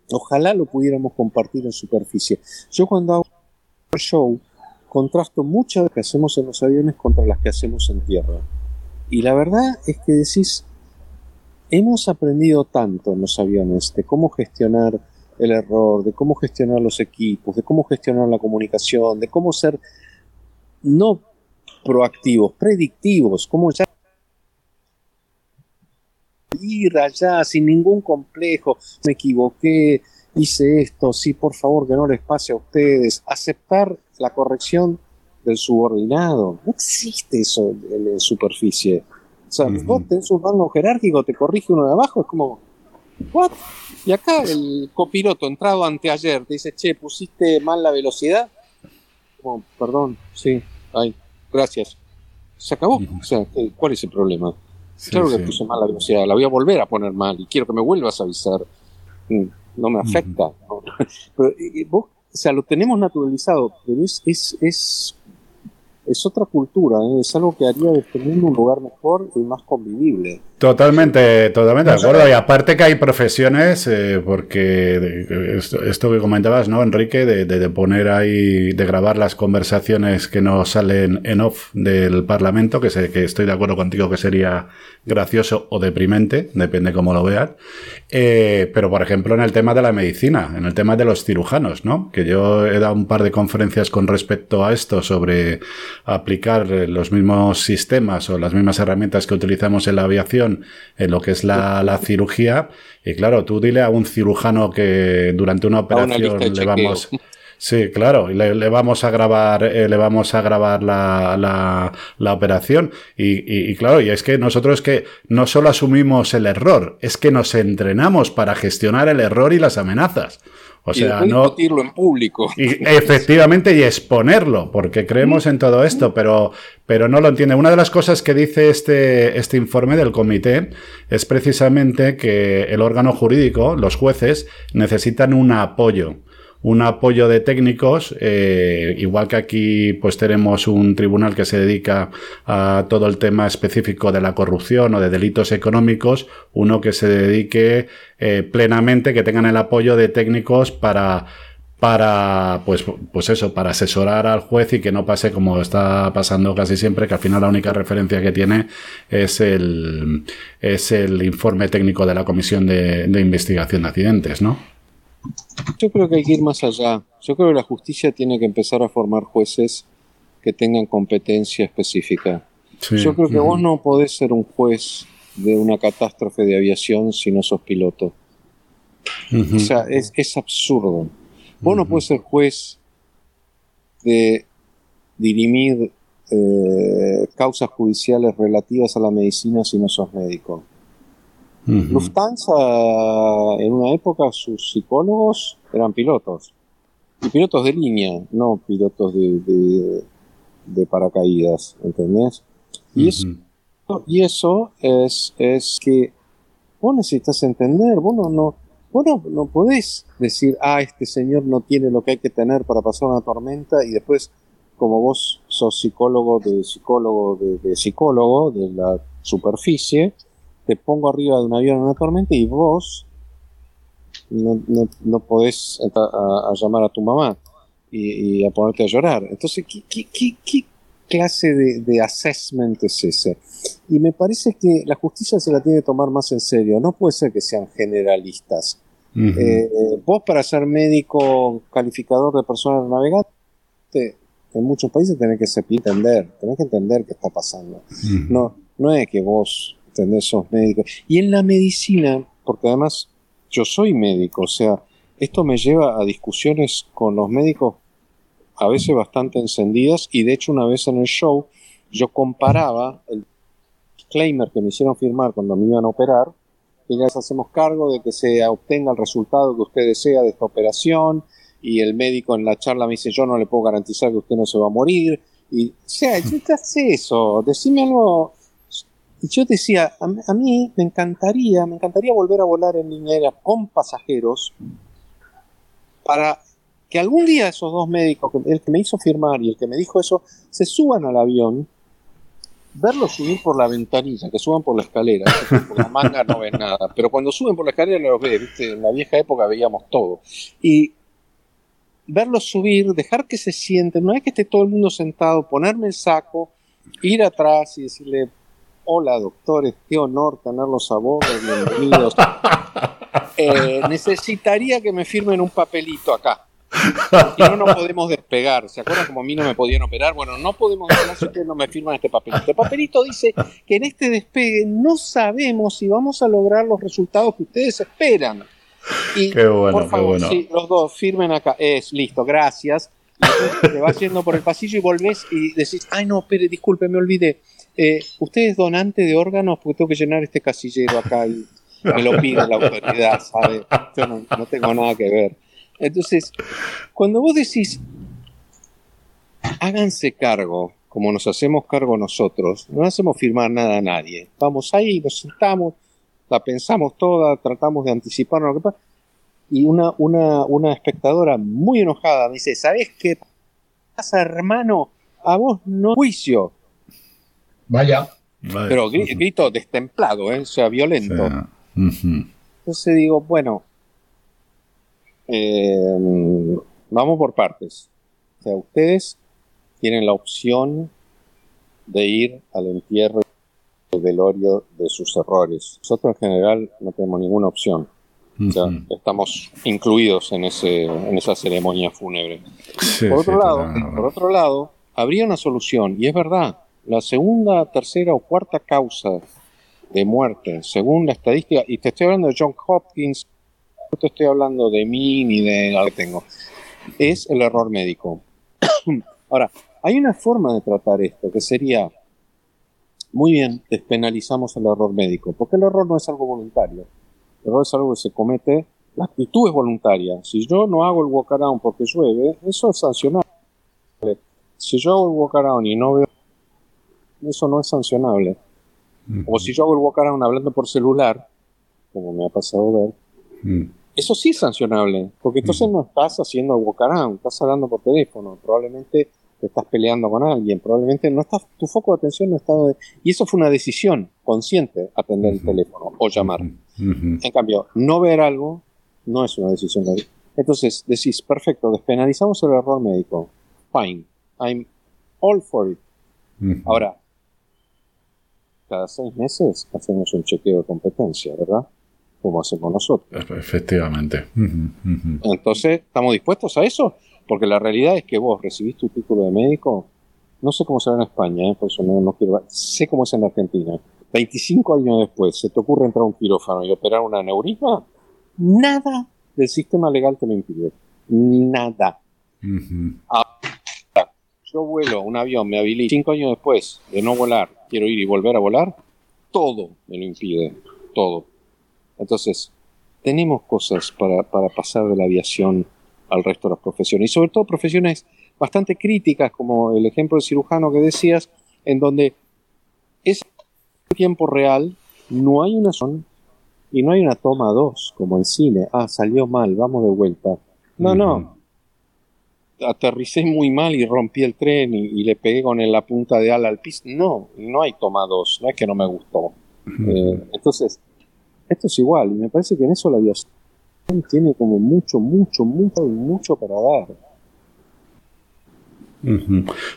ojalá lo pudiéramos compartir en superficie. Yo cuando hago un show, contrasto muchas de las que hacemos en los aviones contra las que hacemos en tierra. Y la verdad es que decís, hemos aprendido tanto en los aviones de cómo gestionar el error, de cómo gestionar los equipos, de cómo gestionar la comunicación, de cómo ser no proactivos, predictivos, cómo ya ir allá sin ningún complejo, me equivoqué, hice esto, sí, por favor, que no les pase a ustedes, aceptar la corrección del subordinado. No existe eso en, la superficie. O sea, vos tenés un rango jerárquico, te corrige uno de abajo, es como, ¿what? Y acá el copiloto entrado anteayer te dice, che, pusiste mal la velocidad. Como, perdón, sí, ay, gracias. Se acabó. O sea, ¿cuál es el problema? claro que puse mal la velocidad, la voy a volver a poner mal y quiero que me vuelvas a avisar. Mm, no me afecta. Pero vos o sea, lo tenemos naturalizado, pero es, es, es, es otra cultura, ¿eh? es algo que haría de este mundo un lugar mejor y más convivible. Totalmente, totalmente de acuerdo. Y aparte que hay profesiones, eh, porque esto, que comentabas, ¿no, Enrique? De, poner ahí, de grabar las conversaciones que nos salen en off del Parlamento, que, sé, que estoy de acuerdo contigo que sería gracioso o deprimente, depende cómo lo veas. Eh, pero, por ejemplo, en el tema de la medicina, en el tema de los cirujanos, ¿no? Que yo he dado un par de conferencias con respecto a esto sobre aplicar los mismos sistemas o las mismas herramientas que utilizamos en la aviación en lo que es la, cirugía. Y claro, tú dile a un cirujano que durante una operación le vamos... Sí, claro, le, vamos a grabar, eh, le vamos a grabar la, la, operación. Y, y, claro, y es que nosotros que no solo asumimos el error, es que nos entrenamos para gestionar el error y las amenazas. O sea, no. en público. Y, efectivamente, y exponerlo, porque creemos en todo esto, pero, pero no lo entiende. Una de las cosas que dice este, este informe del comité es precisamente que el órgano jurídico, los jueces, necesitan un apoyo un apoyo de técnicos, eh, igual que aquí pues tenemos un tribunal que se dedica a todo el tema específico de la corrupción o de delitos económicos, uno que se dedique eh, plenamente, que tengan el apoyo de técnicos para para pues pues eso para asesorar al juez y que no pase como está pasando casi siempre que al final la única referencia que tiene es el es el informe técnico de la comisión de, de investigación de accidentes no Yo creo que hay que ir más allá. Yo creo que la justicia tiene que empezar a formar jueces que tengan competencia específica. Yo creo que vos no podés ser un juez de una catástrofe de aviación si no sos piloto. O sea, es, es absurdo. Vos no puedes ser juez de dirimir eh, causas judiciales relativas a la medicina si no sos médico. Lufthansa, en una época, sus psicólogos eran pilotos. Y pilotos de línea, no pilotos de, de, paracaídas, ¿entendés? Y, eso, y eso es, es que vos necesitas entender, vos no, no, vos no, podés decir, ah, este señor no tiene lo que hay que tener para pasar una tormenta y después, como vos sos psicólogo de psicólogo de psicólogo de la superficie, te pongo arriba de un avión en una tormenta y vos no, no, podés a, llamar a tu mamá y, a ponerte a llorar. Entonces, ¿qué, qué, qué, clase de, assessment es ese? Y me parece que la justicia se la tiene que tomar más en serio. No puede ser que sean generalistas. Eh, vos para ser médico calificador de personas navegantes, en muchos países tenés que entender, tenés que entender qué está pasando. No, no es que vos ¿entendés? Sos médico. Y en la medicina, porque además yo soy médico, o sea, esto me lleva a discusiones con los médicos a veces bastante encendidas y de hecho una vez en el show yo comparaba el disclaimer que me hicieron firmar cuando me iban a operar, que ya hacemos cargo de que se obtenga el resultado que usted desea de esta operación y el médico en la charla me dice yo no le puedo garantizar que usted no se va a morir y o sea, ¿qué hace eso? Decime algo y yo decía, a, mí me encantaría, me encantaría volver a volar en línea con pasajeros para que algún día esos dos médicos, el que me hizo firmar y el que me dijo eso, se suban al avión, verlos subir por la ventanilla, que suban por la escalera, por la manga no ven nada, pero cuando suben por la escalera los ves, en la vieja época veíamos todo. Y verlos subir, dejar que se sienten, no es que esté todo el mundo sentado, ponerme el saco, ir atrás y decirle, hola doctores, qué honor tenerlos a vos, bienvenidos. Eh, necesitaría que me firmen un papelito acá. Si no, no podemos despegar. ¿Se acuerdan como a mí no me podían operar? Bueno, no podemos despegar si ustedes no me firman este papelito. El papelito dice que en este despegue no sabemos si vamos a lograr los resultados que ustedes esperan. Y qué bueno, por favor, qué los dos firmen acá. Es listo, gracias. Te vas yendo por el pasillo y volvés y decís, ay no, espere, disculpe, me olvidé eh, usted es donante de órganos porque tengo que llenar este casillero acá y me lo pide la autoridad, ¿sabe? Yo no, tengo nada que ver. Entonces, cuando vos decís, háganse cargo, como nos hacemos cargo nosotros, no hacemos firmar nada a nadie. Vamos ahí, nos sentamos, la pensamos toda, tratamos de anticiparnos lo que pasa. Y una, una, una espectadora muy enojada me dice, ¿sabes qué pasa, hermano? A vos no juicio. Vaya. Pero grito destemplado, ¿eh? o sea, violento. Entonces digo, bueno, em, vamos por partes. O sea, ustedes tienen la opción de ir al entierro del velorio de sus errores. Nosotros en general no tenemos ninguna opción. O sea, estamos incluidos en, ese, en esa ceremonia fúnebre. por, otro lado, por otro lado, habría una solución, y es verdad, la segunda, tercera o cuarta causa de muerte, según la estadística, y te estoy hablando de John Hopkins, no te estoy hablando de mí ni de lo que tengo, es el error médico. Ahora, hay una forma de tratar esto que sería, muy bien, despenalizamos el error médico, porque el error no es algo voluntario, el error es algo que se comete, la actitud es voluntaria. Si yo no hago el walk around porque llueve, eso es sancionable. Si yo hago el walk around y no veo eso no es sancionable. O si yo hago el walk around hablando por celular, como me ha pasado ver, eso sí es sancionable, porque entonces no estás haciendo el walk around, estás hablando por teléfono, probablemente te estás peleando con alguien, probablemente no estás, tu foco de atención no está... De, y eso fue una decisión consciente, atender el teléfono o llamar. En cambio, no ver algo no es una decisión. Entonces decís, perfecto, despenalizamos el error médico. Fine, I'm all for it. Ahora, cada seis meses hacemos un chequeo de competencia, ¿verdad? como hacemos nosotros. Efectivamente. Entonces, ¿estamos dispuestos a eso? Porque la realidad es que vos recibís tu título de médico, no sé cómo será en España, ¿eh? por eso no, no quiero, sé cómo es en Argentina. 25 años después, ¿se te ocurre entrar a un quirófano y operar una neurisma? Nada del sistema legal te lo impide. Nada. Yo vuelo un avión, me habilito cinco años después de no volar, quiero ir y volver a volar, todo me lo impide. Todo. Entonces, tenemos cosas para, para pasar de la aviación al resto de las profesiones. Y sobre todo profesiones bastante críticas, como el ejemplo del cirujano que decías, en donde es tiempo real, no hay una zona y no hay una toma dos, como en cine. Ah, salió mal, vamos de vuelta. No, no. Aterricé muy mal y rompí el tren y, le pegué con la punta de ala al piso. No, no hay toma dos, no es que no me gustó. Eh, entonces, esto es igual, y me parece que en eso la aviación tiene como mucho, mucho, mucho, mucho para dar.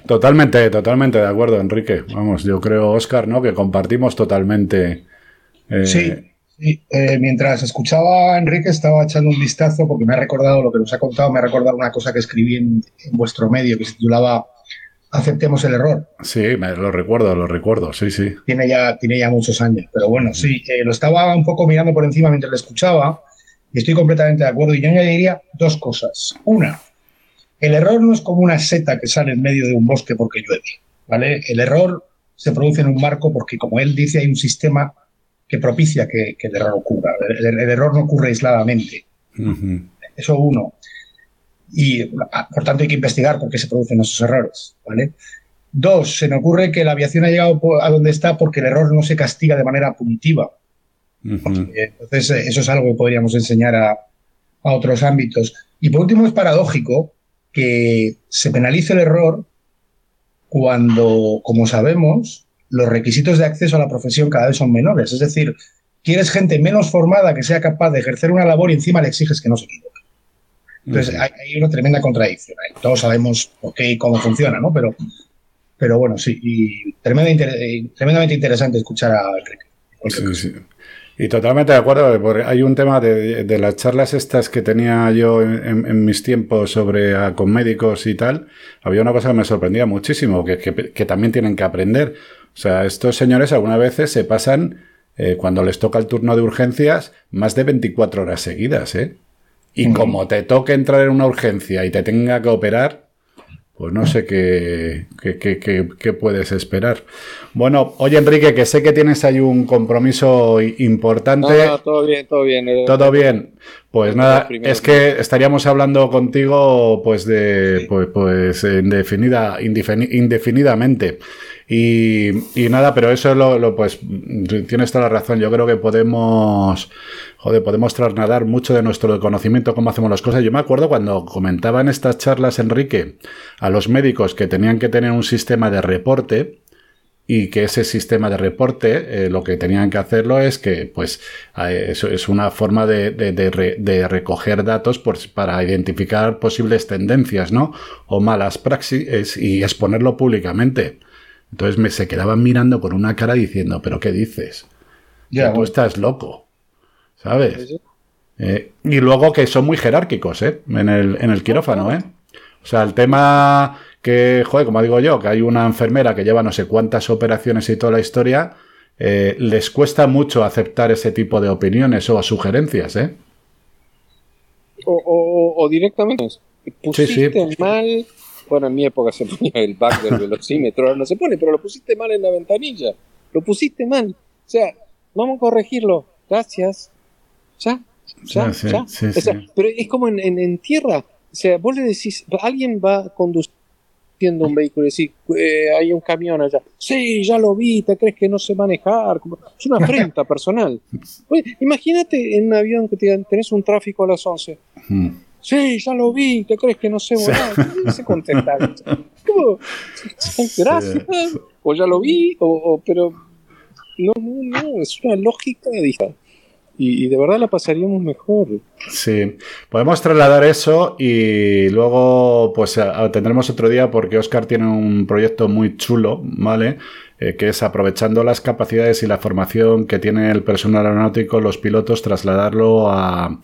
Totalmente, totalmente de acuerdo, Enrique. Vamos, yo creo, Oscar, ¿no? Que compartimos totalmente. Eh, sí, eh, mientras escuchaba a Enrique estaba echando un vistazo porque me ha recordado lo que nos ha contado, me ha recordado una cosa que escribí en, vuestro medio que se titulaba Aceptemos el error. Sí, me lo recuerdo, lo recuerdo, sí, sí. Tiene ya, tiene ya muchos años, pero bueno, sí, lo estaba un poco mirando por encima mientras lo escuchaba y estoy completamente de acuerdo. Y yo añadiría dos cosas. Una, el error no es como una seta que sale en medio de un bosque porque llueve, ¿vale? El error se produce en un marco porque, como él dice, hay un sistema que propicia que, el error ocurra. El, error no ocurre aisladamente. Eso uno. Y, por tanto, hay que investigar por qué se producen esos errores, ¿vale? Dos, se me ocurre que la aviación ha llegado a donde está porque el error no se castiga de manera punitiva. Entonces, eso es algo que podríamos enseñar a, a otros ámbitos. Y por último, es paradójico que se penalice el error cuando, como sabemos, los requisitos de acceso a la profesión cada vez son menores. Es decir, quieres gente menos formada que sea capaz de ejercer una labor y encima le exiges que no se equivoque. Entonces, hay, una tremenda contradicción. Todos sabemos por qué y cómo funciona, ¿no? Pero, pero bueno, sí, y tremendamente interesante escuchar a Enrique. Sí, sí. Y totalmente de acuerdo, porque hay un tema de, las charlas estas que tenía yo en, mis tiempos sobre ah, con médicos y tal. Había una cosa que me sorprendía muchísimo, que, también tienen que aprender. O sea, estos señores algunas veces se pasan, eh, cuando les toca el turno de urgencias, más de 24 horas seguidas, ¿eh? Y como te toque entrar en una urgencia y te tenga que operar, pues no sé qué, qué, puedes esperar. Bueno, oye Enrique, que sé que tienes ahí un compromiso importante. No, todo bien, todo bien. Eh. Todo bien. Pues nada, es que estaríamos hablando contigo pues de pues, pues indefinida, indefinidamente. Y, nada, pero eso lo, pues tienes toda la razón. Yo creo que podemos joder, podemos trasladar mucho de nuestro conocimiento cómo hacemos las cosas. Yo me acuerdo cuando comentaba en estas charlas, Enrique, a los médicos que tenían que tener un sistema de reporte y que ese sistema de reporte eh, lo que tenían que hacerlo es que pues eso es una forma de, recoger datos para identificar posibles tendencias no o malas praxis y exponerlo públicamente entonces me se quedaban mirando con una cara diciendo pero qué dices ya, tú estás loco ¿sabes? Eh, y luego que son muy jerárquicos, ¿eh? En el, en el quirófano, ¿eh? O sea, el tema que, joder, como digo yo, que hay una enfermera que lleva no sé cuántas operaciones y toda la historia, eh, les cuesta mucho aceptar ese tipo de opiniones o sugerencias, ¿eh? O, directamente, pusiste mal, bueno, en mi época se ponía el back del velocímetro, ahora no se pone, pero lo pusiste mal en la ventanilla, lo pusiste mal, o sea, vamos a corregirlo, gracias, ya, ya, ya. pero es como en, en, tierra. O sea, vos le decís, alguien va conduciendo un vehículo y decís, eh, hay un camión allá. Sí, ya lo vi, te crees que no sé manejar. Es una afrenta personal. imagínate en un avión que tenés un tráfico a las 11. Sí, ya lo vi, te crees que no sé volar. se contesta. ¿Cómo? Gracias. O ya lo vi, o, pero no, no, no, es una lógica de y, de verdad la pasaríamos mejor. Sí, podemos trasladar eso y luego pues tendremos otro día porque Oscar tiene un proyecto muy chulo, ¿vale? Eh, que es aprovechando las capacidades y la formación que tiene el personal aeronáutico, los pilotos, trasladarlo a,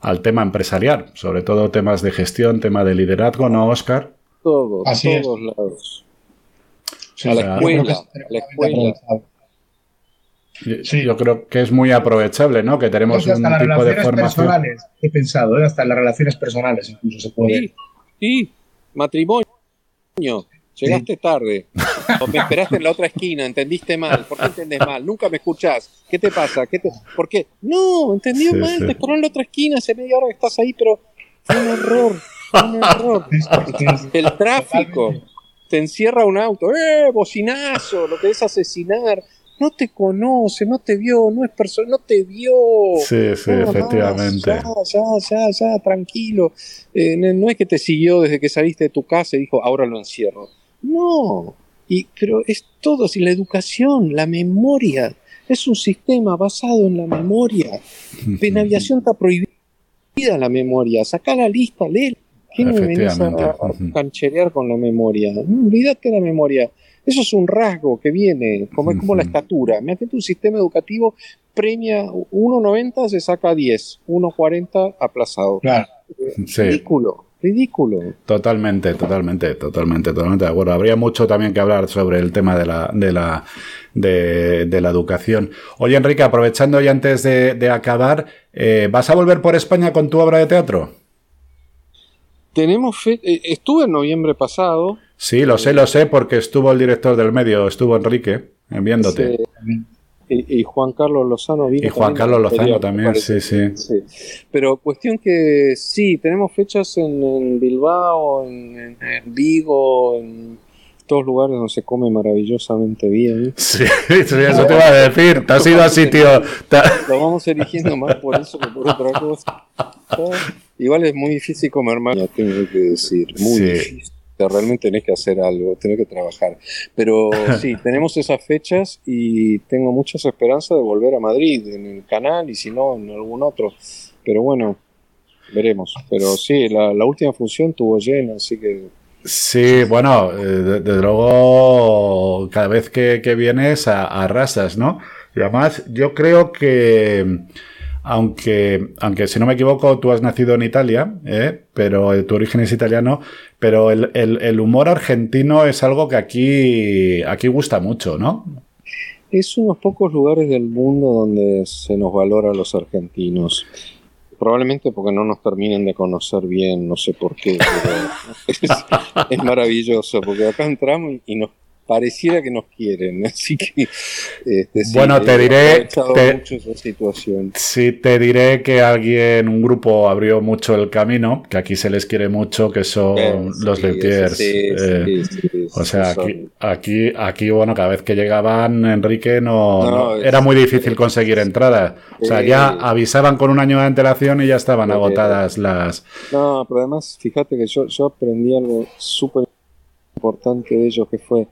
al tema empresarial, sobre todo temas de gestión, tema de liderazgo, ¿no, Oscar? Todo, a todos lados. a la escuela, a la escuela. Sí. Yo creo que es muy aprovechable, ¿no? Que tenemos un tipo de formación. Personales, he pensado, ¿eh? hasta las relaciones personales incluso se puede. Sí, matrimonio. Llegaste tarde. O me esperaste en la otra esquina, entendiste mal. ¿Por qué entendés mal? Nunca me escuchás. ¿Qué te pasa? ¿Qué te... ¿Por qué? No, entendió mal, te esperó en la otra esquina, hace media hora que estás ahí, pero fue un error. un error. El tráfico. Te encierra un auto. ¡Eh! Bocinazo, lo que es asesinar no te conoce, no te vio, no es persona, no te vio. Sí, sí, efectivamente. ya, ya, ya, ya, tranquilo. Eh, no es que te siguió desde que saliste de tu casa y dijo, ahora lo encierro. No, y, pero es todo, si la educación, la memoria, es un sistema basado en la memoria. En aviación está prohibida la memoria, saca la lista, lee. ¿Qué me venís a, cancherear con la memoria? No, olvídate la memoria. Eso es un rasgo que viene, como es como la estatura. Imagínate un sistema educativo premia 1,90 se saca 10, 1,40 aplazado. Claro. Ridículo. Ridículo. Totalmente, totalmente, totalmente, totalmente de acuerdo. Habría mucho también que hablar sobre el tema de la, de la, de, la educación. Oye, Enrique, aprovechando y antes de, acabar, eh, ¿vas a volver por España con tu obra de teatro? Tenemos fe eh, estuve en noviembre pasado. Sí, lo sé, lo sé, porque estuvo el director del medio, estuvo Enrique, enviándote. Y, Juan Carlos Lozano vino. Y Juan Carlos Lozano también, sí, sí, Pero cuestión que sí, tenemos fechas en, Bilbao, en, Vigo, en todos lugares donde se come maravillosamente bien. Sí, eso te iba a decir. Te has ido a sitio. Lo vamos eligiendo más por eso que por otra cosa. Igual es muy difícil comer más, tengo que decir. Muy difícil. Realmente tenés que hacer algo, tenés que trabajar. Pero sí, tenemos esas fechas y tengo muchas esperanzas de volver a Madrid en el canal y si no, en algún otro. Pero bueno, veremos. Pero sí, la, última función tuvo llena, así que Sí, bueno, eh, desde luego cada vez que, vienes arrasas, ¿no? Y además yo creo que aunque, aunque si no me equivoco, tú has nacido en Italia, ¿eh? pero tu origen es italiano, pero el, humor argentino es algo que aquí, aquí gusta mucho, ¿no? Es unos pocos lugares del mundo donde se nos valora a los argentinos. Probablemente porque no nos terminen de conocer bien, no sé por qué, pero es, maravilloso, porque acá entramos y nos pareciera que nos quieren. Así que. Este, bueno, te diré. situación. Sí, te diré que alguien, un grupo abrió mucho el camino, que aquí se les quiere mucho, que son los Letiers. Eh, o sea, aquí, aquí, bueno, cada vez que llegaban, Enrique, no, era muy difícil conseguir entradas. O sea, ya avisaban con un año de antelación y ya estaban agotadas las. No, pero además, fíjate que yo, yo aprendí algo súper importante de ellos que fue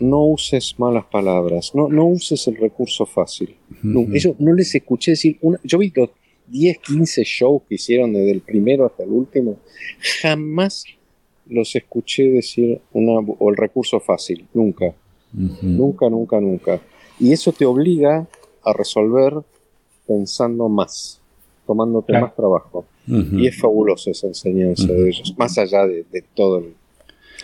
no uses malas palabras, no, no uses el recurso fácil. no, no les escuché decir, una, yo vi los 10, 15 shows que hicieron desde el primero hasta el último, jamás los escuché decir una, o el recurso fácil, nunca, nunca, nunca, nunca. Y eso te obliga a resolver pensando más, tomándote más trabajo. Y es fabuloso esa enseñanza de ellos, más allá de, de todo el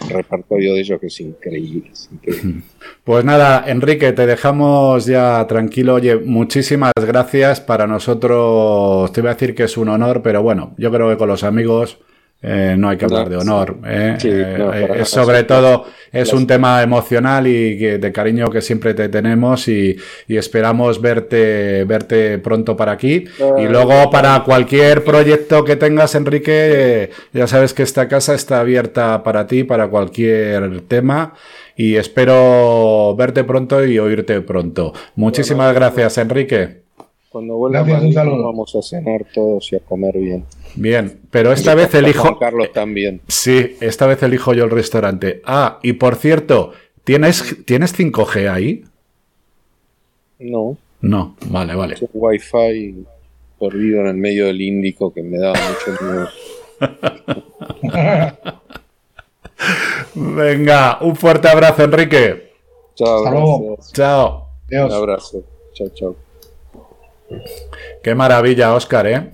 repertorio de ellos que es increíble, Pues nada, Enrique, te dejamos ya tranquilo. Oye, muchísimas gracias. Para nosotros, te iba a decir que es un honor, pero bueno, yo creo que con los amigos eh, no hay que hablar de honor. ¿eh? Eh, sobre todo es un tema emocional y de cariño que siempre te tenemos y, esperamos verte, verte pronto para aquí. y luego para cualquier proyecto que tengas, Enrique, ya sabes que esta casa está abierta para ti, para cualquier tema. Y espero verte pronto y oírte pronto. Muchísimas gracias, Enrique. Cuando vuelva vamos a cenar todos y a comer bien. Bien, pero esta vez elijo. Carlos también. Sí, esta vez elijo yo el restaurante. Ah, y por cierto, ¿tienes, ¿tienes 5G ahí? No. No, vale, vale. Un wifi perdido en el medio del Índico que me daba mucho miedo. Venga, un fuerte abrazo, Enrique. Chao, Chao. Un abrazo. Chao, chao. Qué maravilla, Oscar, ¿eh?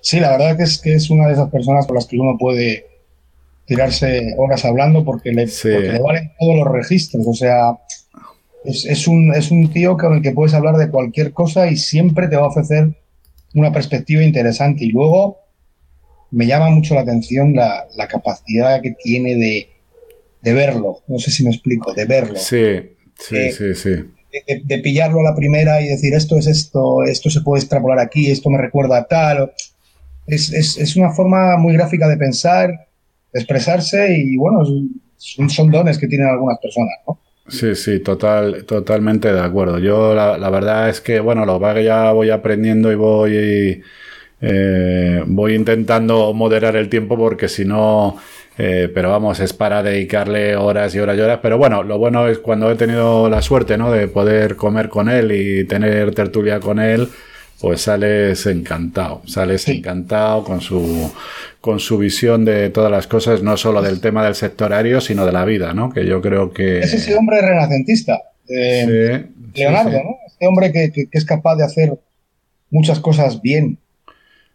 Sí, la verdad que es que es una de esas personas con las que uno puede tirarse horas hablando porque le, le valen todos los registros. O sea, es, un, es un tío con el que puedes hablar de cualquier cosa y siempre te va a ofrecer una perspectiva interesante. Y luego me llama mucho la atención la, capacidad que tiene de, verlo. No sé si me explico, de verlo. Sí, sí, eh, sí, sí. De, pillarlo a la primera y decir esto es esto, esto se puede extrapolar aquí, esto me recuerda a tal. Es, es, una forma muy gráfica de pensar, de expresarse y bueno, son, dones que tienen algunas personas. Sí, sí, total, totalmente de acuerdo. Yo la, la verdad es que, bueno, lo que ya voy aprendiendo y voy, eh, voy intentando moderar el tiempo porque si no, eh, pero vamos, es para dedicarle horas y horas y horas. Pero bueno, lo bueno es cuando he tenido la suerte, ¿no? De poder comer con él y tener tertulia con él, pues sales encantado, sales encantado con su, con su visión de todas las cosas, no solo del tema del sectorario, sino de la vida, ¿no? Que yo creo que... Es ese hombre renacentista, eh, Leonardo, ¿no? Este hombre que, es capaz de hacer muchas cosas bien.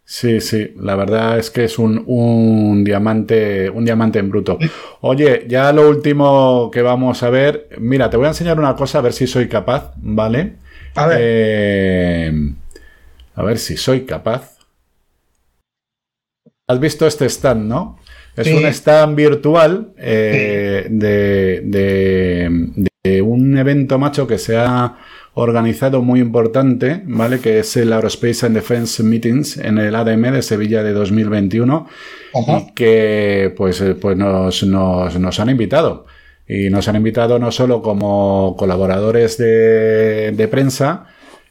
Sí, sí, la verdad es que es un, un, diamante, un diamante en bruto. Oye, ya lo último que vamos a ver, mira, te voy a enseñar una cosa a ver si soy capaz, ¿vale? A ver. Eh, a ver si soy capaz. Has visto este stand, ¿no? Es un stand virtual eh, de, un evento macho que se ha organizado muy importante, ¿vale? Que es el Aerospace and Defense Meetings en el ADM de Sevilla de 2021 y que pues, eh, pues nos, nos, han invitado. Y nos han invitado no solo como colaboradores de, de prensa,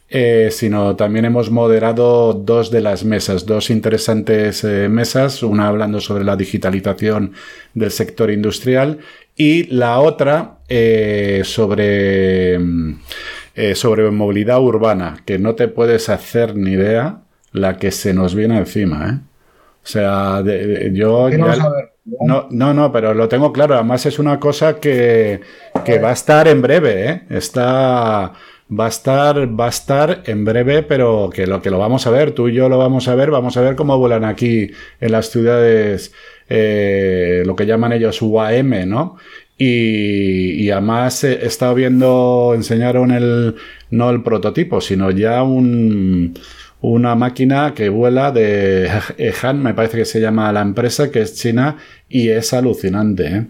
eh, sino también hemos moderado dos de las mesas, dos interesantes eh, mesas, una hablando sobre la digitalización del sector industrial y la otra eh, sobre, sobre movilidad urbana, que no te puedes hacer ni idea la que se nos viene encima. O sea, yo... no, no, no, pero lo tengo claro. Además es una cosa que, que va a estar en breve. Está va a estar, va a estar en breve, pero que lo que lo vamos a ver, tú y yo lo vamos a ver, vamos a ver cómo vuelan aquí en las ciudades, eh, lo que llaman ellos UAM, ¿no? Y, además he estado viendo, enseñaron el, no el prototipo, sino ya un, una máquina que vuela de Han, me parece que se llama la empresa, que es china, y es alucinante. ¿eh?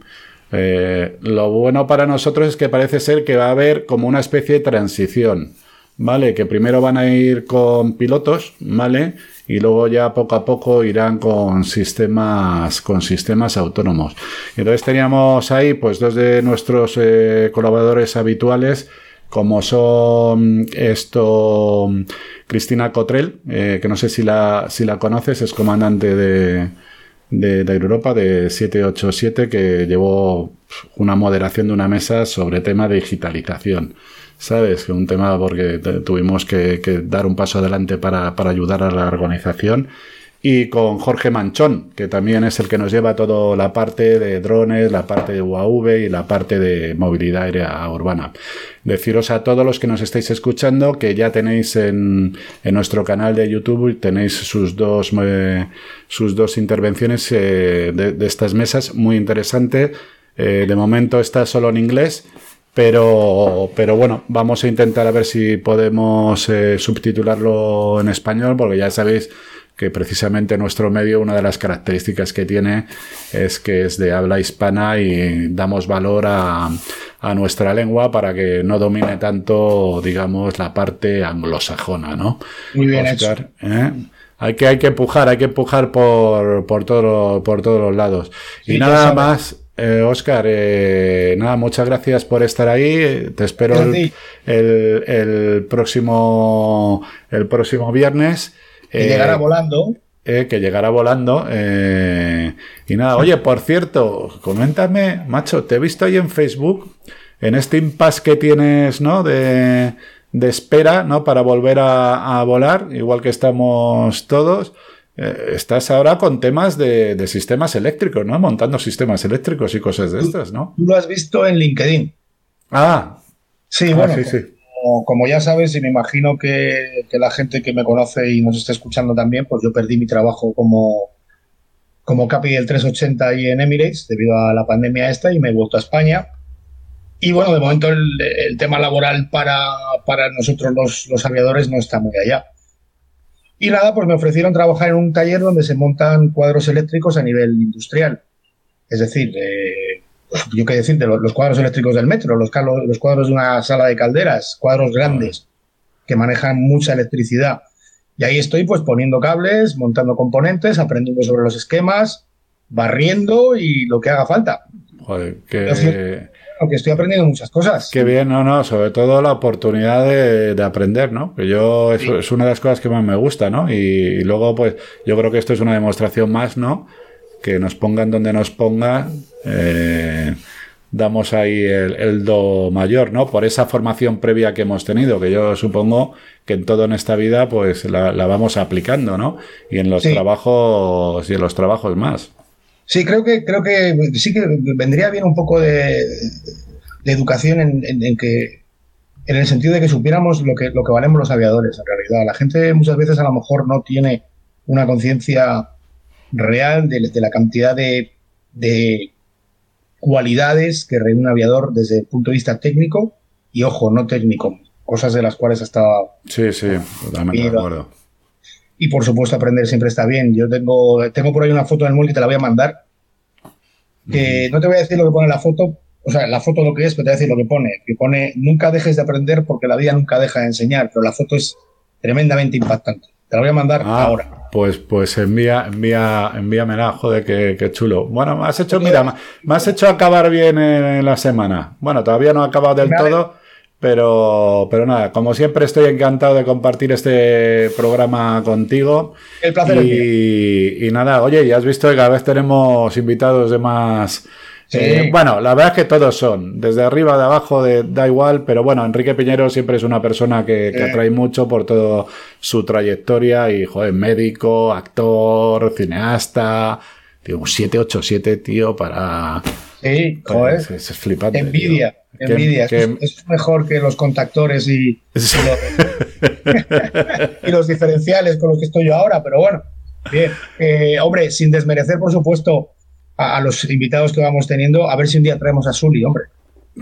Eh, lo bueno para nosotros es que parece ser que va a haber como una especie de transición, ¿vale? Que primero van a ir con pilotos, ¿vale? Y luego ya poco a poco irán con sistemas, con sistemas autónomos. Entonces teníamos ahí, pues, dos de nuestros eh, colaboradores habituales, como son esto Cristina Cotrell, eh, que no sé si la, si la conoces, es comandante de, de, Europa de 787 que llevó una moderación de una mesa sobre tema de digitalización. ¿Sabes? Un tema porque tuvimos que, dar un paso adelante para, para ayudar a la organización y con Jorge Manchón, que también es el que nos lleva toda la parte de drones, la parte de UAV y la parte de movilidad aérea urbana. Deciros a todos los que nos estáis escuchando que ya tenéis en, nuestro canal de YouTube tenéis sus dos, eh, sus dos intervenciones eh, de, estas mesas, muy interesante. Eh, de momento está solo en inglés. Pero, pero bueno, vamos a intentar a ver si podemos subtitularlo en español, porque ya sabéis que precisamente nuestro medio, una de las características que tiene es que es de habla hispana y damos valor a, nuestra lengua para que no domine tanto, digamos, la parte anglosajona, ¿no? Muy bien ¿eh? Hay que, hay que empujar, hay que empujar por, por, todo, por todos los lados. y nada más, eh, Oscar, eh, nada, muchas gracias por estar ahí. Te espero el, el, próximo, el próximo viernes. Que llegará eh, volando. Eh, que llegará volando. Eh, y nada, oye, por cierto, coméntame, macho, te he visto ahí en Facebook, en este impasse que tienes, ¿no? De, de espera, ¿no? Para volver a, volar, igual que estamos todos. Eh, estás ahora con temas de, sistemas eléctricos, ¿no? Montando sistemas eléctricos y cosas de estas, ¿no? Tú lo has visto en LinkedIn. Ah. Sí, ah, bueno, Como, ya sabes, y me imagino que, la gente que me conoce y nos está escuchando también, pues yo perdí mi trabajo como, como capi del 380 y en Emirates debido a la pandemia esta y me he vuelto a España. Y bueno, de momento el, tema laboral para, para nosotros los, los, aviadores no está muy allá. Y nada, pues me ofrecieron trabajar en un taller donde se montan cuadros eléctricos a nivel industrial. Es decir, eh, yo qué decir, los, los, cuadros eléctricos del metro, los, los cuadros de una sala de calderas, cuadros grandes que manejan mucha electricidad. Y ahí estoy pues poniendo cables, montando componentes, aprendiendo sobre los esquemas, barriendo y lo que haga falta. Joder, que aunque estoy aprendiendo muchas cosas. Qué bien, no, no, sobre todo la oportunidad de, aprender, ¿no? Que yo, eso es una de las cosas que más me gusta, ¿no? Y, luego, pues, yo creo que esto es una demostración más, ¿no? Que nos pongan donde nos pongan, eh, damos ahí el, do mayor, ¿no? Por esa formación previa que hemos tenido, que yo supongo que en todo en esta vida, pues, la, vamos aplicando, ¿no? Y en los trabajos, y en los trabajos más. Sí, creo que, creo que sí que vendría bien un poco de, educación en, que en el sentido de que supiéramos lo que, lo que valemos los aviadores, en realidad. La gente muchas veces a lo mejor no tiene una conciencia real de, la cantidad de, de, cualidades que reúne un aviador desde el punto de vista técnico y, ojo, no técnico, cosas de las cuales hasta... Sí, sí, totalmente de acuerdo. Y por supuesto, aprender siempre está bien. Yo tengo, tengo por ahí una foto del móvil que te la voy a mandar. Que no te voy a decir lo que pone la foto, o sea, la foto lo que es, pero te voy a decir lo que pone. Que pone, nunca dejes de aprender porque la vida nunca deja de enseñar. Pero la foto es tremendamente impactante. Te la voy a mandar ah, ahora. Pues, pues envía, envía, envíamela, joder, qué, qué chulo. Bueno, me has hecho, mira, me has hecho acabar bien en la semana. Bueno, todavía no ha acabado del todo pero, pero nada, como siempre estoy encantado de compartir este programa contigo. El placer. Y, y nada, oye, ya has visto que cada vez tenemos invitados de más... Eh, bueno, la verdad es que todos son, desde arriba, de abajo, de, da igual, pero bueno, Enrique Piñero siempre es una persona que, atrae mucho por toda su trayectoria y, joder, médico, actor, cineasta, tío, un 787, tío, para... Sí, joder. Es, flipante. Envidia. Envidia, es mejor que los contactores y, y, los, diferenciales con los que estoy yo ahora, pero bueno, bien. Eh, hombre, sin desmerecer, por supuesto, a, los invitados que vamos teniendo, a ver si un día traemos a Sully, hombre.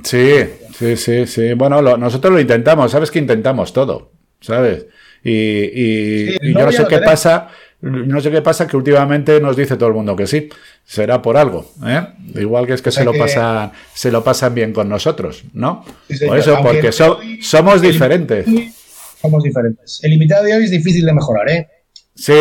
Sí, sí, sí, sí. Bueno, nosotros lo intentamos, sabes que intentamos todo, ¿sabes? Y, yo no sé qué pasa, no sé qué pasa que últimamente nos dice todo el mundo que sí. Será por algo, ¿eh? Igual que es que, se, lo pasan, se lo pasan bien con nosotros, ¿no? por eso, porque somos diferentes. Somos diferentes. El invitado de hoy es difícil de mejorar, ¿eh? Sí.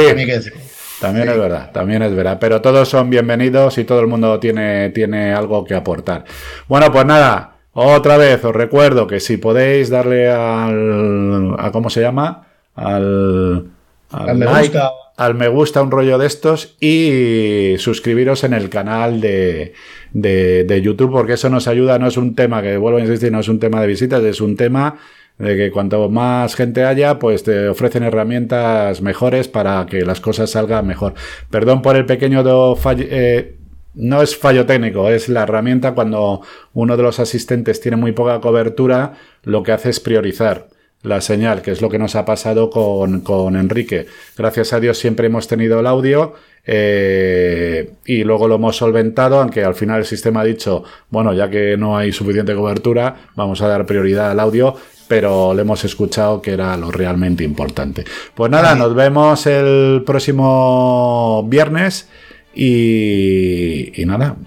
También es verdad, también es verdad. Pero todos son bienvenidos y todo el mundo tiene, tiene algo que aportar. Bueno, pues nada, otra vez os recuerdo que si podéis darle al. A, ¿Cómo se llama? Al. Al, me gusta. Al me gusta un rollo de estos y suscribiros en el canal de, de, YouTube porque eso nos ayuda, no es un tema que vuelvo a insistir, no es un tema de visitas, es un tema de que cuanto más gente haya, pues te ofrecen herramientas mejores para que las cosas salgan mejor. Perdón por el pequeño fallo, eh, no es fallo técnico, es la herramienta cuando uno de los asistentes tiene muy poca cobertura, lo que hace es priorizar la señal, que es lo que nos ha pasado con, con Enrique. Gracias a Dios siempre hemos tenido el audio eh, y luego lo hemos solventado, aunque al final el sistema ha dicho, bueno, ya que no hay suficiente cobertura, vamos a dar prioridad al audio, pero le hemos escuchado que era lo realmente importante. Pues nada, nos vemos el próximo viernes y, y nada.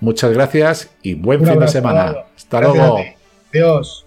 Muchas gracias y buen fin de semana. Hasta luego. Adiós.